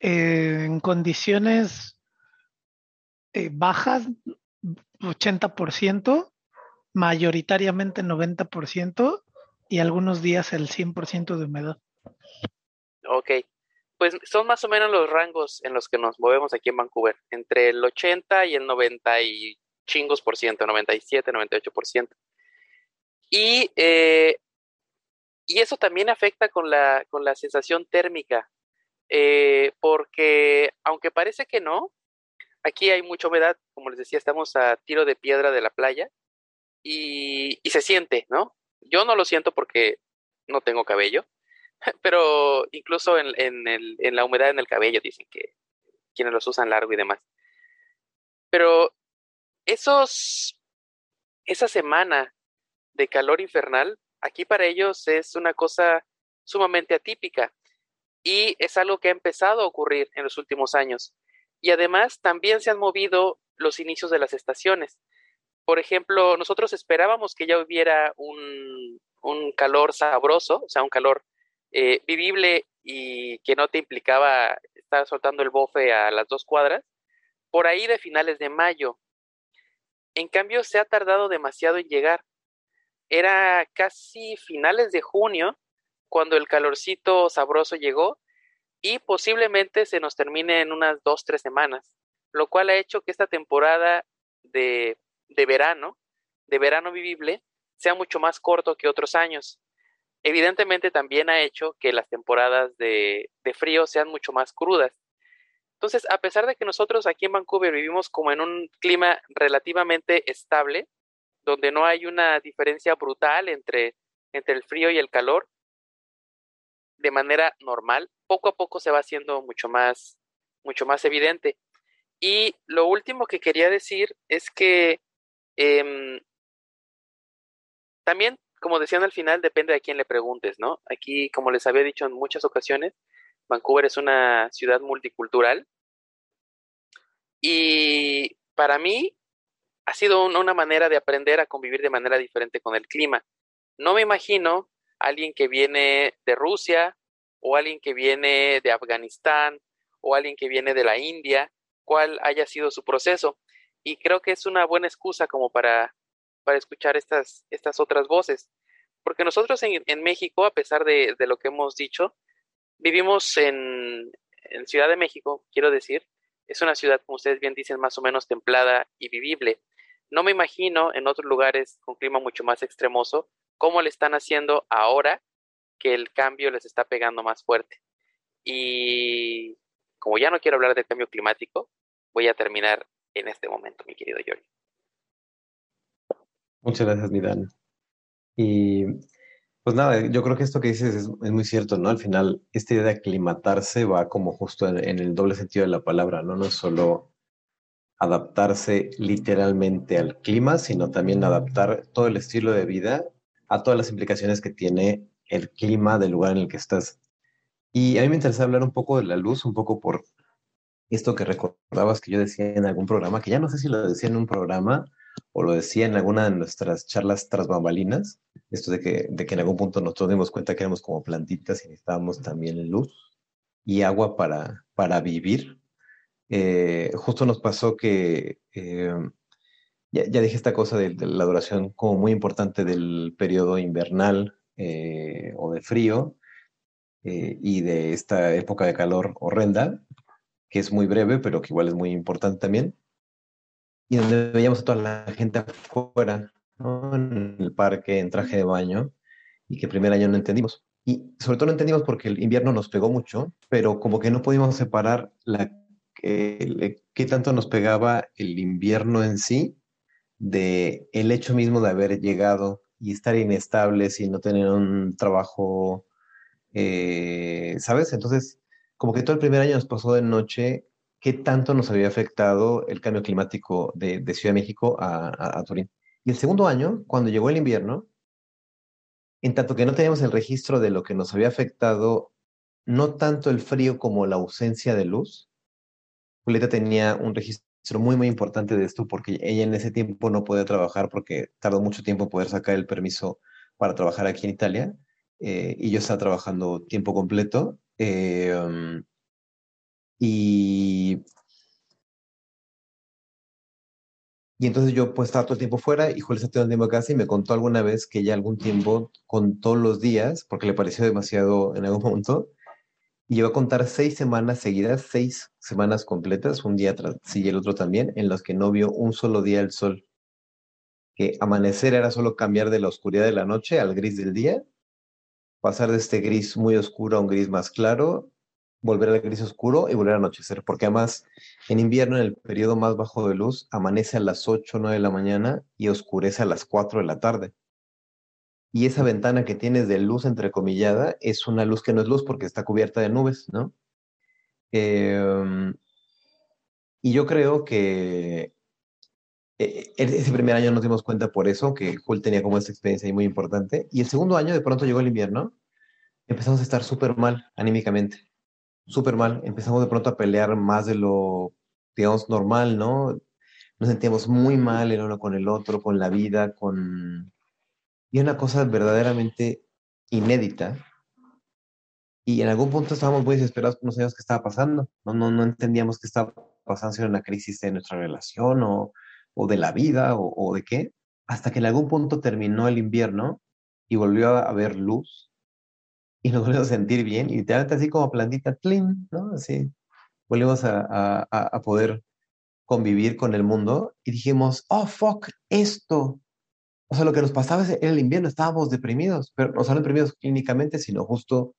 Eh, en condiciones eh, bajas, 80%, mayoritariamente 90% y algunos días el 100% de humedad. Ok, pues son más o menos los rangos en los que nos movemos aquí en Vancouver, entre el 80 y el 90 y chingos por ciento, 97, 98 por ciento. Y, eh, y eso también afecta con la, con la sensación térmica, eh, porque aunque parece que no, aquí hay mucha humedad, como les decía, estamos a tiro de piedra de la playa y, y se siente, ¿no? Yo no lo siento porque no tengo cabello, *laughs* pero incluso en, en, el, en la humedad en el cabello dicen que quienes los usan largo y demás. Pero esos, esa semana de calor infernal, aquí para ellos es una cosa sumamente atípica y es algo que ha empezado a ocurrir en los últimos años. Y además también se han movido los inicios de las estaciones. Por ejemplo, nosotros esperábamos que ya hubiera un, un calor sabroso, o sea, un calor eh, vivible y que no te implicaba estar soltando el bofe a las dos cuadras, por ahí de finales de mayo. En cambio, se ha tardado demasiado en llegar. Era casi finales de junio cuando el calorcito sabroso llegó y posiblemente se nos termine en unas dos, tres semanas, lo cual ha hecho que esta temporada de, de verano, de verano vivible, sea mucho más corto que otros años evidentemente también ha hecho que las temporadas de, frío sean mucho más crudas. Entonces, a pesar de que nosotros aquí en Vancouver vivimos como en un clima relativamente estable, donde no hay una diferencia brutal entre, entre el frío y el calor, de manera normal, poco a poco se va haciendo mucho más, mucho más evidente. Y lo último que quería decir es que em, también como decían al final, depende de quién le preguntes, ¿no? Aquí, como les había dicho en muchas ocasiones, Vancouver es una ciudad multicultural y para mí ha sido una manera de aprender a convivir de manera diferente con el clima. No me imagino alguien que viene de Rusia o alguien que viene de Afganistán o alguien que viene de la India, cuál haya sido su proceso. Y creo que es una buena excusa como para para escuchar estas, estas otras voces. Porque nosotros en, en México, a pesar de, de, lo que hemos dicho, vivimos en, en Ciudad de México, quiero decir, es una ciudad, como ustedes bien dicen, más o menos templada y vivible. No me imagino en otros lugares con clima mucho más extremoso cómo le están haciendo ahora que el cambio les está pegando más fuerte. Y como ya no quiero hablar del cambio climático, voy a terminar en este momento, mi querido Jordi. Muchas gracias, Midan. Y pues nada, yo creo que esto que dices es, muy cierto, ¿no? Al final, esta idea de aclimatarse va como justo en, el doble sentido de la palabra, ¿no? No es solo adaptarse literalmente al clima, sino también adaptar todo el estilo de vida a todas las implicaciones que tiene el clima del lugar en el que estás. Y a mí me interesa hablar un poco de la luz, un poco por esto que recordabas que yo decía en algún programa, que ya no sé si lo decía en un programa o lo decía en alguna de nuestras charlas tras bambalinas, esto de que, de que en algún punto nosotros dimos cuenta que éramos como plantitas y necesitábamos también luz y agua para, para vivir. Eh, justo nos pasó que, eh, ya, ya, dije esta cosa de, la duración como muy importante del periodo invernal eh, o de frío y de esta época de calor horrenda, que es muy breve, pero que igual es muy importante también y donde veíamos a toda la gente afuera, en el parque, en traje de baño, y que primer año no entendimos. Y sobre todo no entendimos porque el invierno nos pegó mucho, pero como que no pudimos separar la, qué tanto nos pegaba el invierno en sí de el hecho mismo de haber llegado y estar inestables y no tener un trabajo Eh, ¿Sabes? Entonces, como que todo el primer año nos pasó de noche, ¿qué tanto nos había afectado el cambio climático de, Ciudad de México a, a Turín? Y el segundo año, cuando llegó el invierno, en tanto que no teníamos el registro de lo que nos había afectado, no tanto el frío como la ausencia de luz, Julieta tenía un registro muy, muy importante de esto porque ella en ese tiempo no podía trabajar porque tardó mucho tiempo en poder sacar el permiso para trabajar aquí en Italia eh, y yo estaba trabajando tiempo completo. Eh, y Y entonces yo pues estaba todo el tiempo fuera y Julia estaba todo el tiempo casa y me contó alguna vez que ella algún tiempo contó los días, porque le pareció demasiado en algún *laughs* momento, y a contar seis semanas seguidas, seis semanas completas, un día tras sí y el otro también, en los que no vio un solo día el sol. Que amanecer era solo cambiar de la oscuridad de la noche al gris del día, pasar de este gris muy oscuro a un gris más claro, volver al gris oscuro y volver a anochecer, porque además en invierno, en el periodo más bajo de luz, amanece a las 8 o 9 de la mañana y oscurece a las 4 de la tarde. Y esa ventana que tienes de luz entrecomillada es una luz que no es luz porque está cubierta de nubes, ¿no? Em, y yo creo que eh, ese primer año nos dimos cuenta por eso, que Jul tenía como esta experiencia ahí muy importante. Y el segundo año, de pronto llegó el invierno, empezamos a estar súper mal anímicamente súper mal. Empezamos de pronto a pelear más de lo, digamos, normal, ¿no? Nos sentíamos muy mal el uno con el otro, con la vida, con... Y una cosa verdaderamente inédita. Y en algún punto estábamos muy desesperados, no sabíamos qué estaba pasando. No, no, no entendíamos qué estaba pasando, si era una crisis de nuestra relación o, o de la vida o, de qué. Hasta que en algún punto terminó el invierno y volvió a haber luz y nos *laughs* volvimos a sentir bien, y literalmente así como plantita, clean, ¿no? Así, volvimos a, a, poder convivir con el mundo y dijimos, oh, fuck, esto. O sea, lo que nos pasaba en el invierno, estábamos deprimidos, pero no solo deprimidos clínicamente, sino justo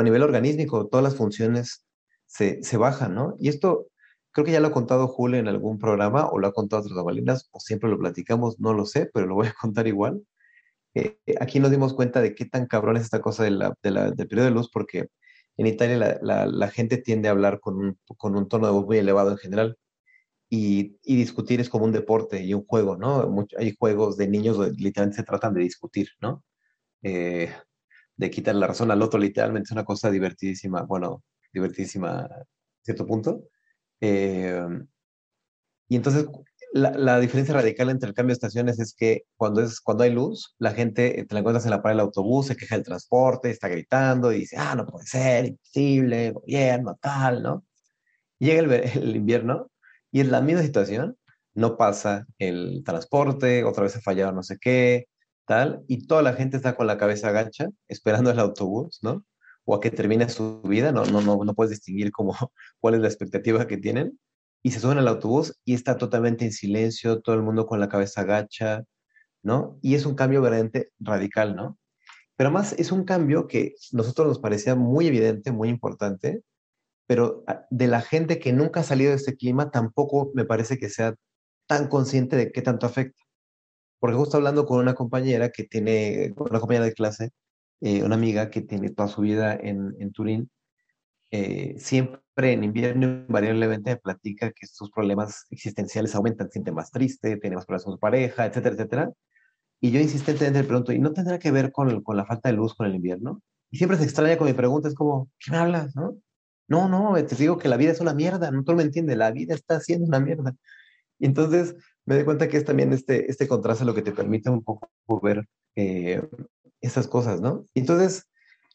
a nivel organístico, todas las funciones se, se bajan, ¿no? Y esto creo que ya lo ha contado Julio en algún programa o lo ha contado otras balinas o siempre lo platicamos, no lo sé, pero lo voy a *laughs* contar igual. Eh, aquí nos dimos cuenta de qué tan cabrón es esta cosa de del periodo de luz, porque en Italia la, la, gente tiende a hablar con un, con un, tono de voz muy elevado en general. Y, y, discutir es como un deporte y un juego, ¿no? hay juegos de niños donde literalmente se tratan de discutir, ¿no? Eh, de quitar la razón al otro, literalmente es una cosa divertidísima, bueno, divertidísima a cierto punto. Eh, y entonces la, diferencia radical entre el cambio de estaciones es que cuando, es, cuando hay luz, la gente eh, te la encuentras en la parada del autobús, se queja del transporte, está gritando y dice, ah, no puede ser, imposible, gobierno, tal, ¿no? Llega el, *laughs* el invierno y es la misma situación, no pasa el transporte, otra vez se fallado no sé qué, tal, y toda la gente está con la cabeza agacha esperando el autobús, ¿no? O a que termine su vida, no, no, no, no puedes distinguir cómo, *laughs* cuál es la expectativa que tienen y se suben al autobús y está totalmente en silencio, todo el mundo con la cabeza agacha, ¿no? Y es un cambio verdaderamente radical, ¿no? Pero además es un cambio que a nosotros nos parecía muy evidente, muy importante, pero ah, de la gente que nunca ha salido de este clima tampoco me parece que sea tan consciente de qué tanto afecta. Porque justo hablando con una compañera que tiene, una compañera de clase, eh, una amiga que tiene toda su vida en, en Turín, eh, siempre en invierno invariablemente me platica que sus problemas existenciales aumentan, siente más triste, tiene más problemas con su pareja, etcétera, etcétera. Y yo insistentemente le pregunto, ¿y no tendrá que ver con, con la falta de luz con el invierno? Y siempre se extraña con mi pregunta, es como, ¿qué me hablas? No, no, no te digo que la vida es una mierda, no tú me entiendes, la vida está siendo una mierda. Y entonces me doy cuenta que es también este, este contraste lo que te permite un poco ver eh, esas cosas, ¿no? Entonces,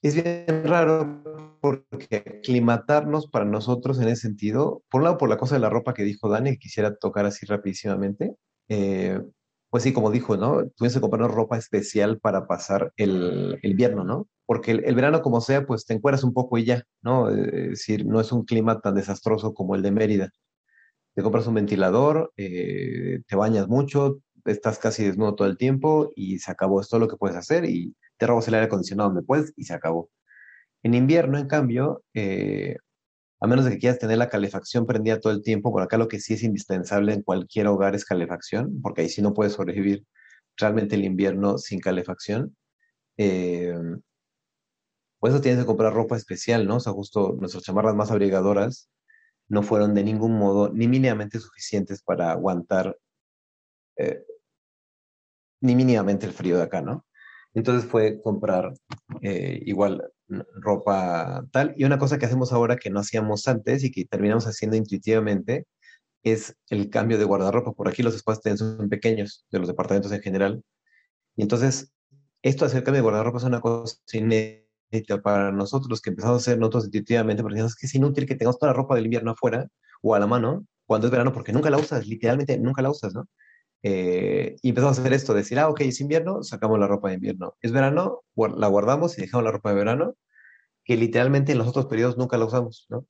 es bien raro porque aclimatarnos para nosotros en ese sentido, por un lado por la cosa de la ropa que dijo Dani, que quisiera tocar así rapidísimamente, eh, pues sí, como dijo, ¿no? Tuviste que comprar ropa especial para pasar el, invierno, ¿no? Porque el, verano, como sea, pues te encueras un poco y ya, ¿no? Es decir, no es un clima tan desastroso como el de Mérida. Te compras un ventilador, eh, te bañas mucho, estás casi desnudo todo el tiempo y se acabó. Es todo lo que puedes hacer y te robas el aire acondicionado donde puedes y se acabó. En invierno, en cambio, eh, a menos de que quieras tener la calefacción prendida todo el tiempo, por acá lo que sí es indispensable en cualquier hogar es calefacción, porque ahí sí no puedes sobrevivir realmente el invierno sin calefacción. Eh, Por eso tienes que comprar ropa especial, ¿no? O sea, justo nuestras chamarras más abrigadoras no fueron de ningún modo ni mínimamente suficientes para aguantar eh, ni mínimamente el frío de acá, ¿no? Entonces fue comprar eh, igual ropa tal. Y una cosa que hacemos ahora que no hacíamos antes y que terminamos haciendo intuitivamente es el cambio de guardarropa. Por aquí los espacios son pequeños, de los departamentos en general. Y entonces, esto de hacer cambio de guardarropa es una cosa inédita para nosotros que empezamos a hacer nosotros intuitivamente, porque que es inútil que tengamos toda la ropa del invierno afuera o a la mano cuando es verano, porque nunca la usas, literalmente nunca la usas, ¿no? Eh, y empezamos a hacer esto, decir, ah, ok, es invierno, sacamos la ropa de invierno. Es verano, la guardamos y dejamos la ropa de verano, que literalmente en los otros periodos nunca la usamos, ¿no?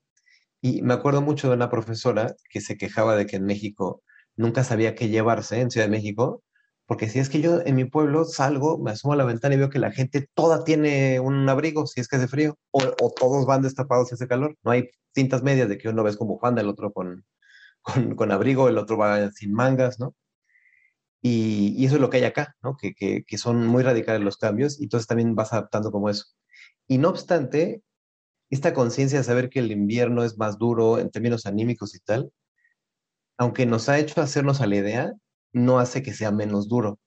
Y me acuerdo mucho de una profesora que se quejaba de que en México nunca sabía qué llevarse en Ciudad de México, porque si es que yo en mi pueblo salgo, me asomo a la ventana y veo que la gente toda tiene un abrigo si es que hace frío, o, todos van destapados si hace calor. No hay cintas medias de que uno ves con bufanda, el otro con, con, con abrigo, el otro va sin mangas, ¿no? Y, eso es lo que hay acá, ¿no? Que, que, que, son muy radicales los cambios y entonces también vas adaptando como eso. Y no obstante, esta conciencia de saber que el invierno es más duro en términos anímicos y tal, aunque nos ha hecho hacernos a la idea, no hace que sea menos duro.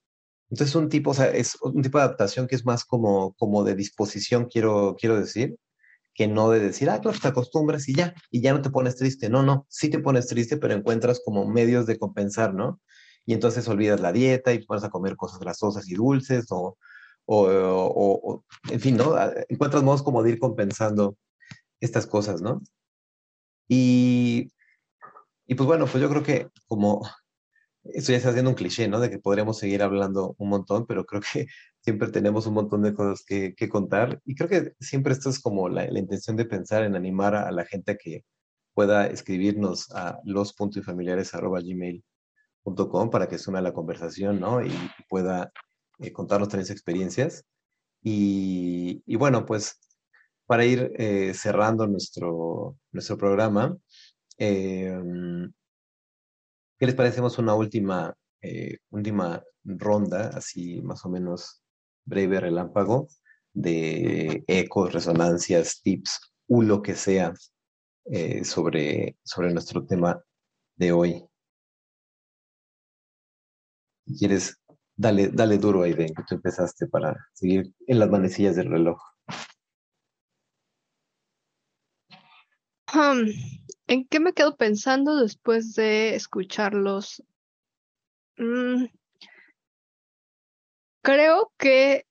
Entonces un tipo, o sea, es un tipo de adaptación que es más como, como de disposición, quiero, quiero decir, que no de decir, ah, claro, te acostumbras y ya, y ya no te pones triste. No, no, sí te pones triste, pero encuentras como medios de compensar, ¿no? Y entonces olvidas la dieta y pones a comer cosas grasosas y dulces o, o, en fin, ¿no? Encuentras modos como de ir compensando estas cosas, ¿no? Y, y pues bueno, pues yo creo que como esto ya está haciendo un cliché, ¿no? De que podríamos seguir hablando un montón, pero creo que *laughs* siempre tenemos un montón de cosas que, que contar. Y creo que siempre esto es como la, la intención de pensar en animar a, la gente a que pueda escribirnos a para que suene la conversación, ¿no? Y, pueda eh, contarnos también sus experiencias. Y, y, bueno, pues para ir eh, cerrando nuestro, nuestro programa, eh, ¿qué les parecemos una última, eh, última ronda, así más o menos breve, relámpago, de ecos, resonancias, tips, o lo que sea sobre, sobre nuestro tema de hoy? Si quieres, dale, dale duro, Aiden, que tú empezaste para seguir en las manecillas del reloj. ¿En qué me quedo pensando después de escucharlos? Mm, creo que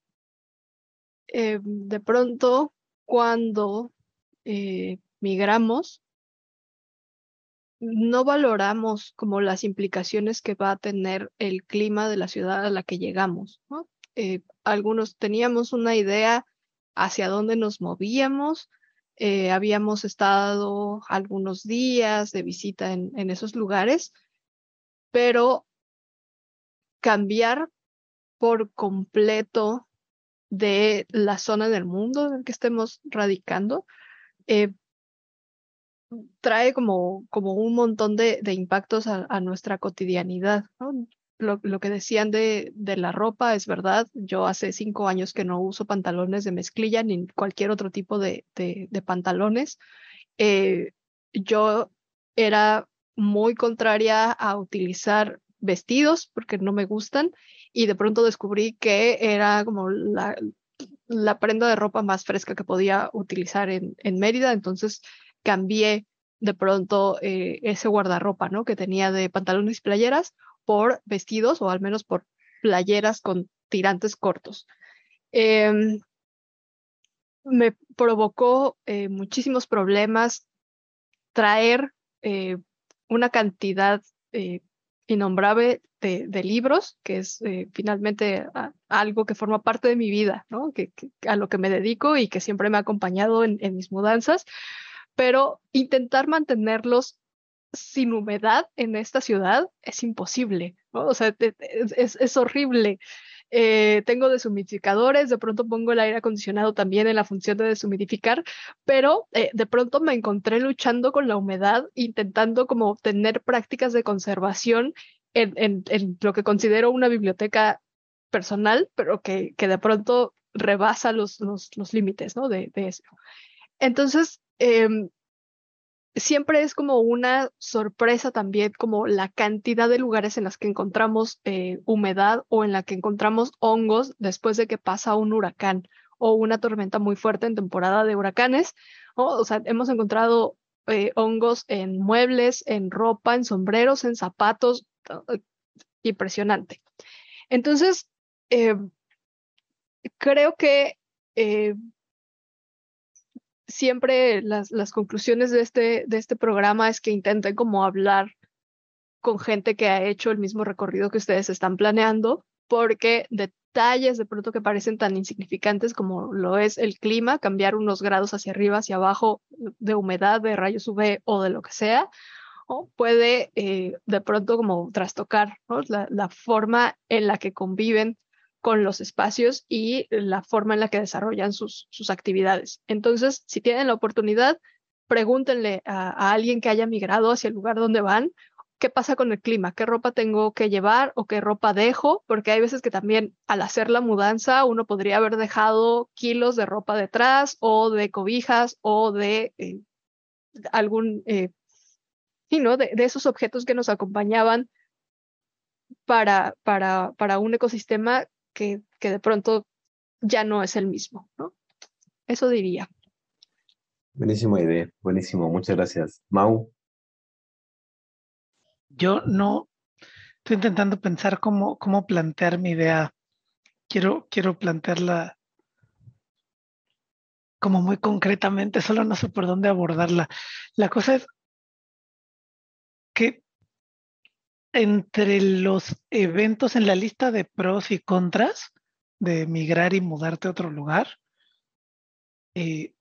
eh, de pronto cuando eh, migramos, no valoramos como las implicaciones que va a tener el clima de la ciudad a la que llegamos. Eh, algunos teníamos una idea hacia dónde nos movíamos, eh, habíamos estado algunos días de visita en, esos lugares, pero cambiar por completo de la zona del mundo en que estemos radicando, eh, trae como, como un montón de, de impactos a, a, nuestra cotidianidad. lo, lo, que decían de, de, la ropa es verdad. Yo hace cinco años que no uso pantalones de mezclilla ni cualquier otro tipo de, de, de pantalones. Eh, yo era muy contraria a utilizar vestidos porque no me gustan y de pronto descubrí que era como la, la prenda de ropa más fresca que podía utilizar en, en Mérida. Entonces cambié de pronto eh, ese guardarropa, ¿no? Que tenía de pantalones y playeras por vestidos o al menos por playeras con tirantes cortos. Eh, me provocó eh, muchísimos problemas traer eh, una cantidad innombrable de, de, libros, que es finalmente algo que forma parte de mi vida, ¿no? que, a lo que me dedico y que siempre me ha acompañado en mis mudanzas, pero intentar mantenerlos sin humedad en esta ciudad es imposible, ¿no? O sea, es, es horrible. Eh, tengo deshumidificadores, de pronto pongo el aire acondicionado también en la función de deshumidificar, pero eh, de pronto me encontré luchando con la humedad, intentando como tener prácticas de conservación en, en, en lo que considero una biblioteca personal, pero que, que de pronto rebasa los, los, los límites ¿no? de, de, eso. Entonces, eh, siempre es como una sorpresa también, como la cantidad de lugares en las que encontramos eh, humedad o en la que encontramos hongos después de que pasa un huracán o una tormenta muy fuerte en temporada de huracanes. O sea, hemos encontrado eh, hongos en muebles, en ropa, en sombreros, en zapatos. Eh, impresionante. Entonces, creo que siempre las, conclusiones de este, de este programa es que intenten como hablar con gente que ha hecho el mismo recorrido que ustedes están planeando, porque detalles de pronto que parecen tan insignificantes como lo es el clima, cambiar unos grados hacia arriba, hacia abajo de humedad, de rayos UV o de lo que sea, o puede eh, de pronto como trastocar la, la, forma en la que conviven con los espacios y la forma en la que desarrollan sus, sus actividades. Entonces, si tienen la oportunidad, pregúntenle a, alguien que haya migrado hacia el lugar donde van, qué pasa con el clima, qué ropa tengo que llevar o qué ropa dejo, porque hay veces que también al hacer la mudanza uno podría haber dejado kilos de ropa detrás o de cobijas o de eh, algún, eh, ¿no? de, de, esos objetos que nos acompañaban para, para, para un ecosistema que, que de pronto ya no es el mismo, ¿no? Eso diría. Buenísima idea, buenísimo, muchas gracias. Mau. Yo no estoy intentando pensar cómo, cómo plantear mi idea. Quiero, quiero plantearla como muy concretamente, solo no sé por dónde abordarla. La cosa es que entre los eventos en la lista de pros y contras de emigrar y mudarte a otro lugar, eh,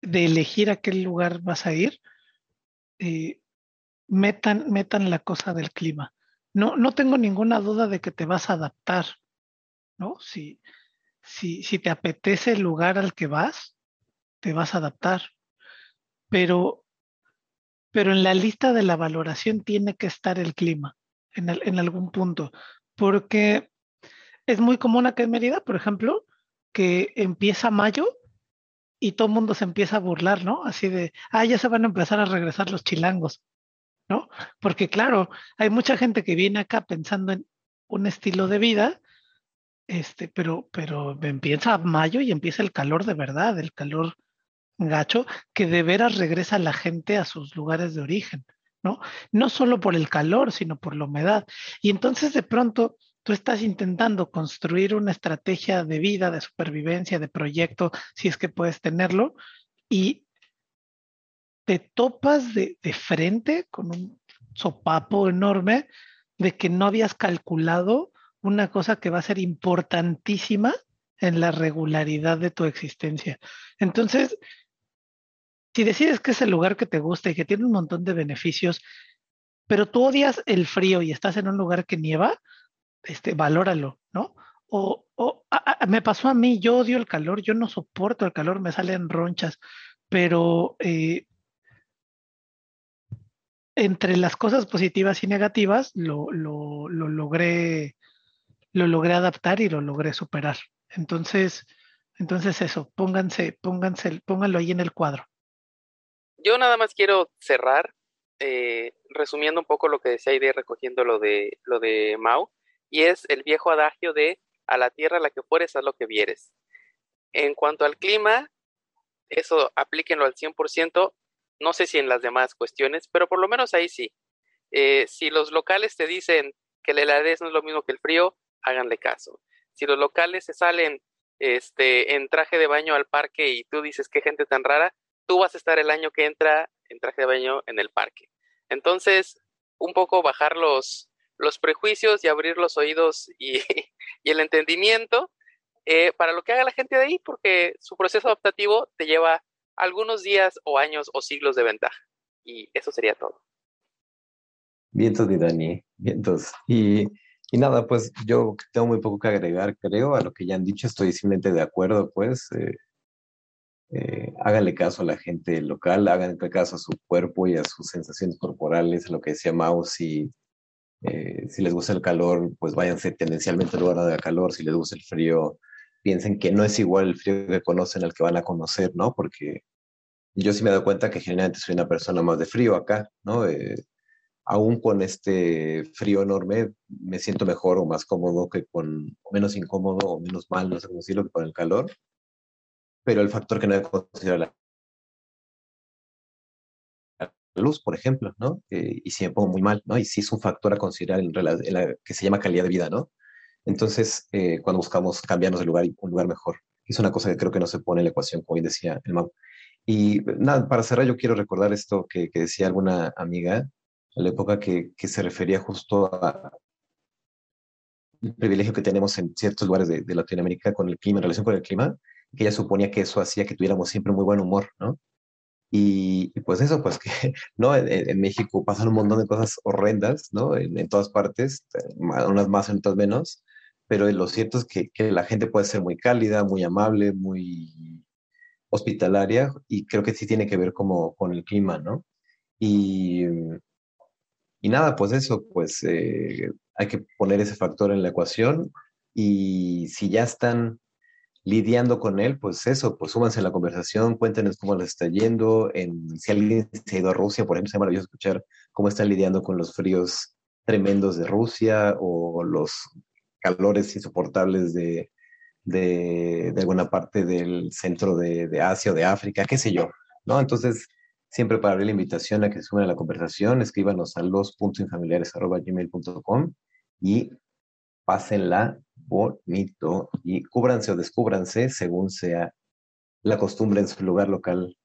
de elegir a qué lugar vas a ir, eh, metan, metan la cosa del clima. No, no tengo ninguna duda de que te vas a adaptar, ¿no? Si, si, si te apetece el lugar al que vas, te vas a adaptar. Pero pero en la lista de la valoración tiene que estar el clima en, algún punto, porque es muy común acá en Mérida, por ejemplo, que empieza mayo y todo el mundo se empieza a burlar, ¿no? Así de, ah, ya se van a empezar a regresar los chilangos, ¿no? Porque claro, hay mucha gente que viene acá pensando en un estilo de vida, este, pero, pero empieza mayo y empieza el calor de verdad, el calor gacho que de veras regresa la gente a sus lugares de origen, ¿no? No solo por el calor, sino por la humedad. Y entonces de pronto tú estás intentando construir una estrategia de vida, de supervivencia, de proyecto, si es que puedes tenerlo, y te topas de, frente con un sopapo enorme de que no habías calculado una cosa que va a ser importantísima en la regularidad de tu existencia. Entonces, si decides que es el lugar que te gusta y que tiene un montón de beneficios, pero tú odias el frío y estás en un lugar que nieva, este, valóralo, ¿no? O, me pasó a mí, yo odio el calor, yo no soporto el calor, me salen ronchas, pero eh, entre las cosas positivas y negativas lo, logré, lo logré adaptar y lo logré superar. Entonces, entonces eso, pónganse, pónganse, pónganlo ahí en el cuadro. Yo nada más quiero cerrar eh, resumiendo un poco lo que decía y recogiendo lo de, lo de Mao, y es el viejo adagio de a la tierra a la que fueres, a lo que vieres. En cuanto al clima, eso aplíquenlo al 100%, no sé si en las demás cuestiones, pero por lo menos ahí sí. Eh, si los locales te dicen que la heladez no es lo mismo que el frío, háganle caso. Si los locales se salen este, en traje de baño al parque y tú dices qué gente tan rara, tú vas a estar el año que entra en traje de baño en el parque. Entonces, un poco bajar los, los prejuicios y abrir los oídos y, *laughs* y el entendimiento eh, para lo que haga la gente de ahí, porque su proceso adaptativo te lleva algunos días o años o siglos de ventaja. Y eso sería todo. Vientos de Dani, vientos. Y, y nada, pues yo tengo muy poco que agregar, creo, a lo que ya han dicho, estoy simplemente de acuerdo, pues. Eh, eh, háganle caso a la gente local, háganle caso a su cuerpo y a sus sensaciones corporales, lo que decía Mao, si, eh, si les gusta el calor, pues váyanse tendencialmente al lugar de calor, si les gusta el frío, piensen que no es igual el frío que conocen al que van a conocer, ¿no? Porque yo sí me dado cuenta que generalmente soy una persona más de frío acá, ¿no? Eh, aún con este frío enorme, me siento mejor o más cómodo que con, menos incómodo o menos mal, no sé cómo decirlo, que con el calor. Pero el factor que no he considerado la luz, por ejemplo, ¿no? Eh, y si me pongo muy mal, ¿no? Y sí es un factor a considerar en, la, que se llama calidad de vida, ¿no? Entonces, eh, cuando buscamos cambiarnos de lugar y un lugar mejor, es una cosa que creo que no se pone en la ecuación, como bien decía el Mau. Y nada, para cerrar, yo quiero recordar esto que, que decía alguna amiga, a la época que, que se refería justo a el privilegio que tenemos en ciertos lugares de, de, Latinoamérica con el clima, en relación con el clima, que ella suponía que eso hacía que tuviéramos siempre muy buen humor, ¿no? Y, pues eso, pues *laughs* que, ¿no? En, México pasan un montón de cosas horrendas, ¿no? En, en, todas partes, unas más, otras menos, pero lo cierto es que, que, la gente puede ser muy cálida, muy amable, muy hospitalaria, y creo que sí tiene que ver como con el clima, ¿no? Y, y nada, pues eso, pues eh, hay que poner ese factor en la ecuación, y si ya están lidiando con él, pues eso, pues súbanse a la conversación, cuéntenos cómo les está yendo, en, si alguien se ha ido a Rusia, por ejemplo, sería maravilloso escuchar cómo están lidiando con los fríos tremendos de Rusia o los calores insoportables de, alguna parte del centro de, de, Asia o de África, qué sé yo, ¿no? Entonces, siempre para abrir la invitación a que se sumen a la conversación, escríbanos a los.infamiliares.gmail.com y pásenla bonito y cúbranse o descúbranse según sea la costumbre en su lugar local.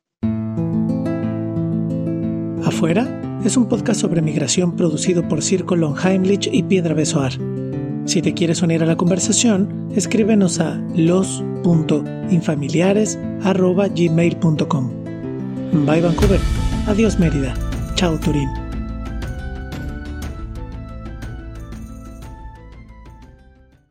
Afuera es un podcast sobre migración producido por Círculo Heimlich y Piedra Besoar. Si te quieres unir a la conversación, escríbenos a los.infamiliares.gmail.com. Bye Vancouver. Adiós Mérida. Chao Turín.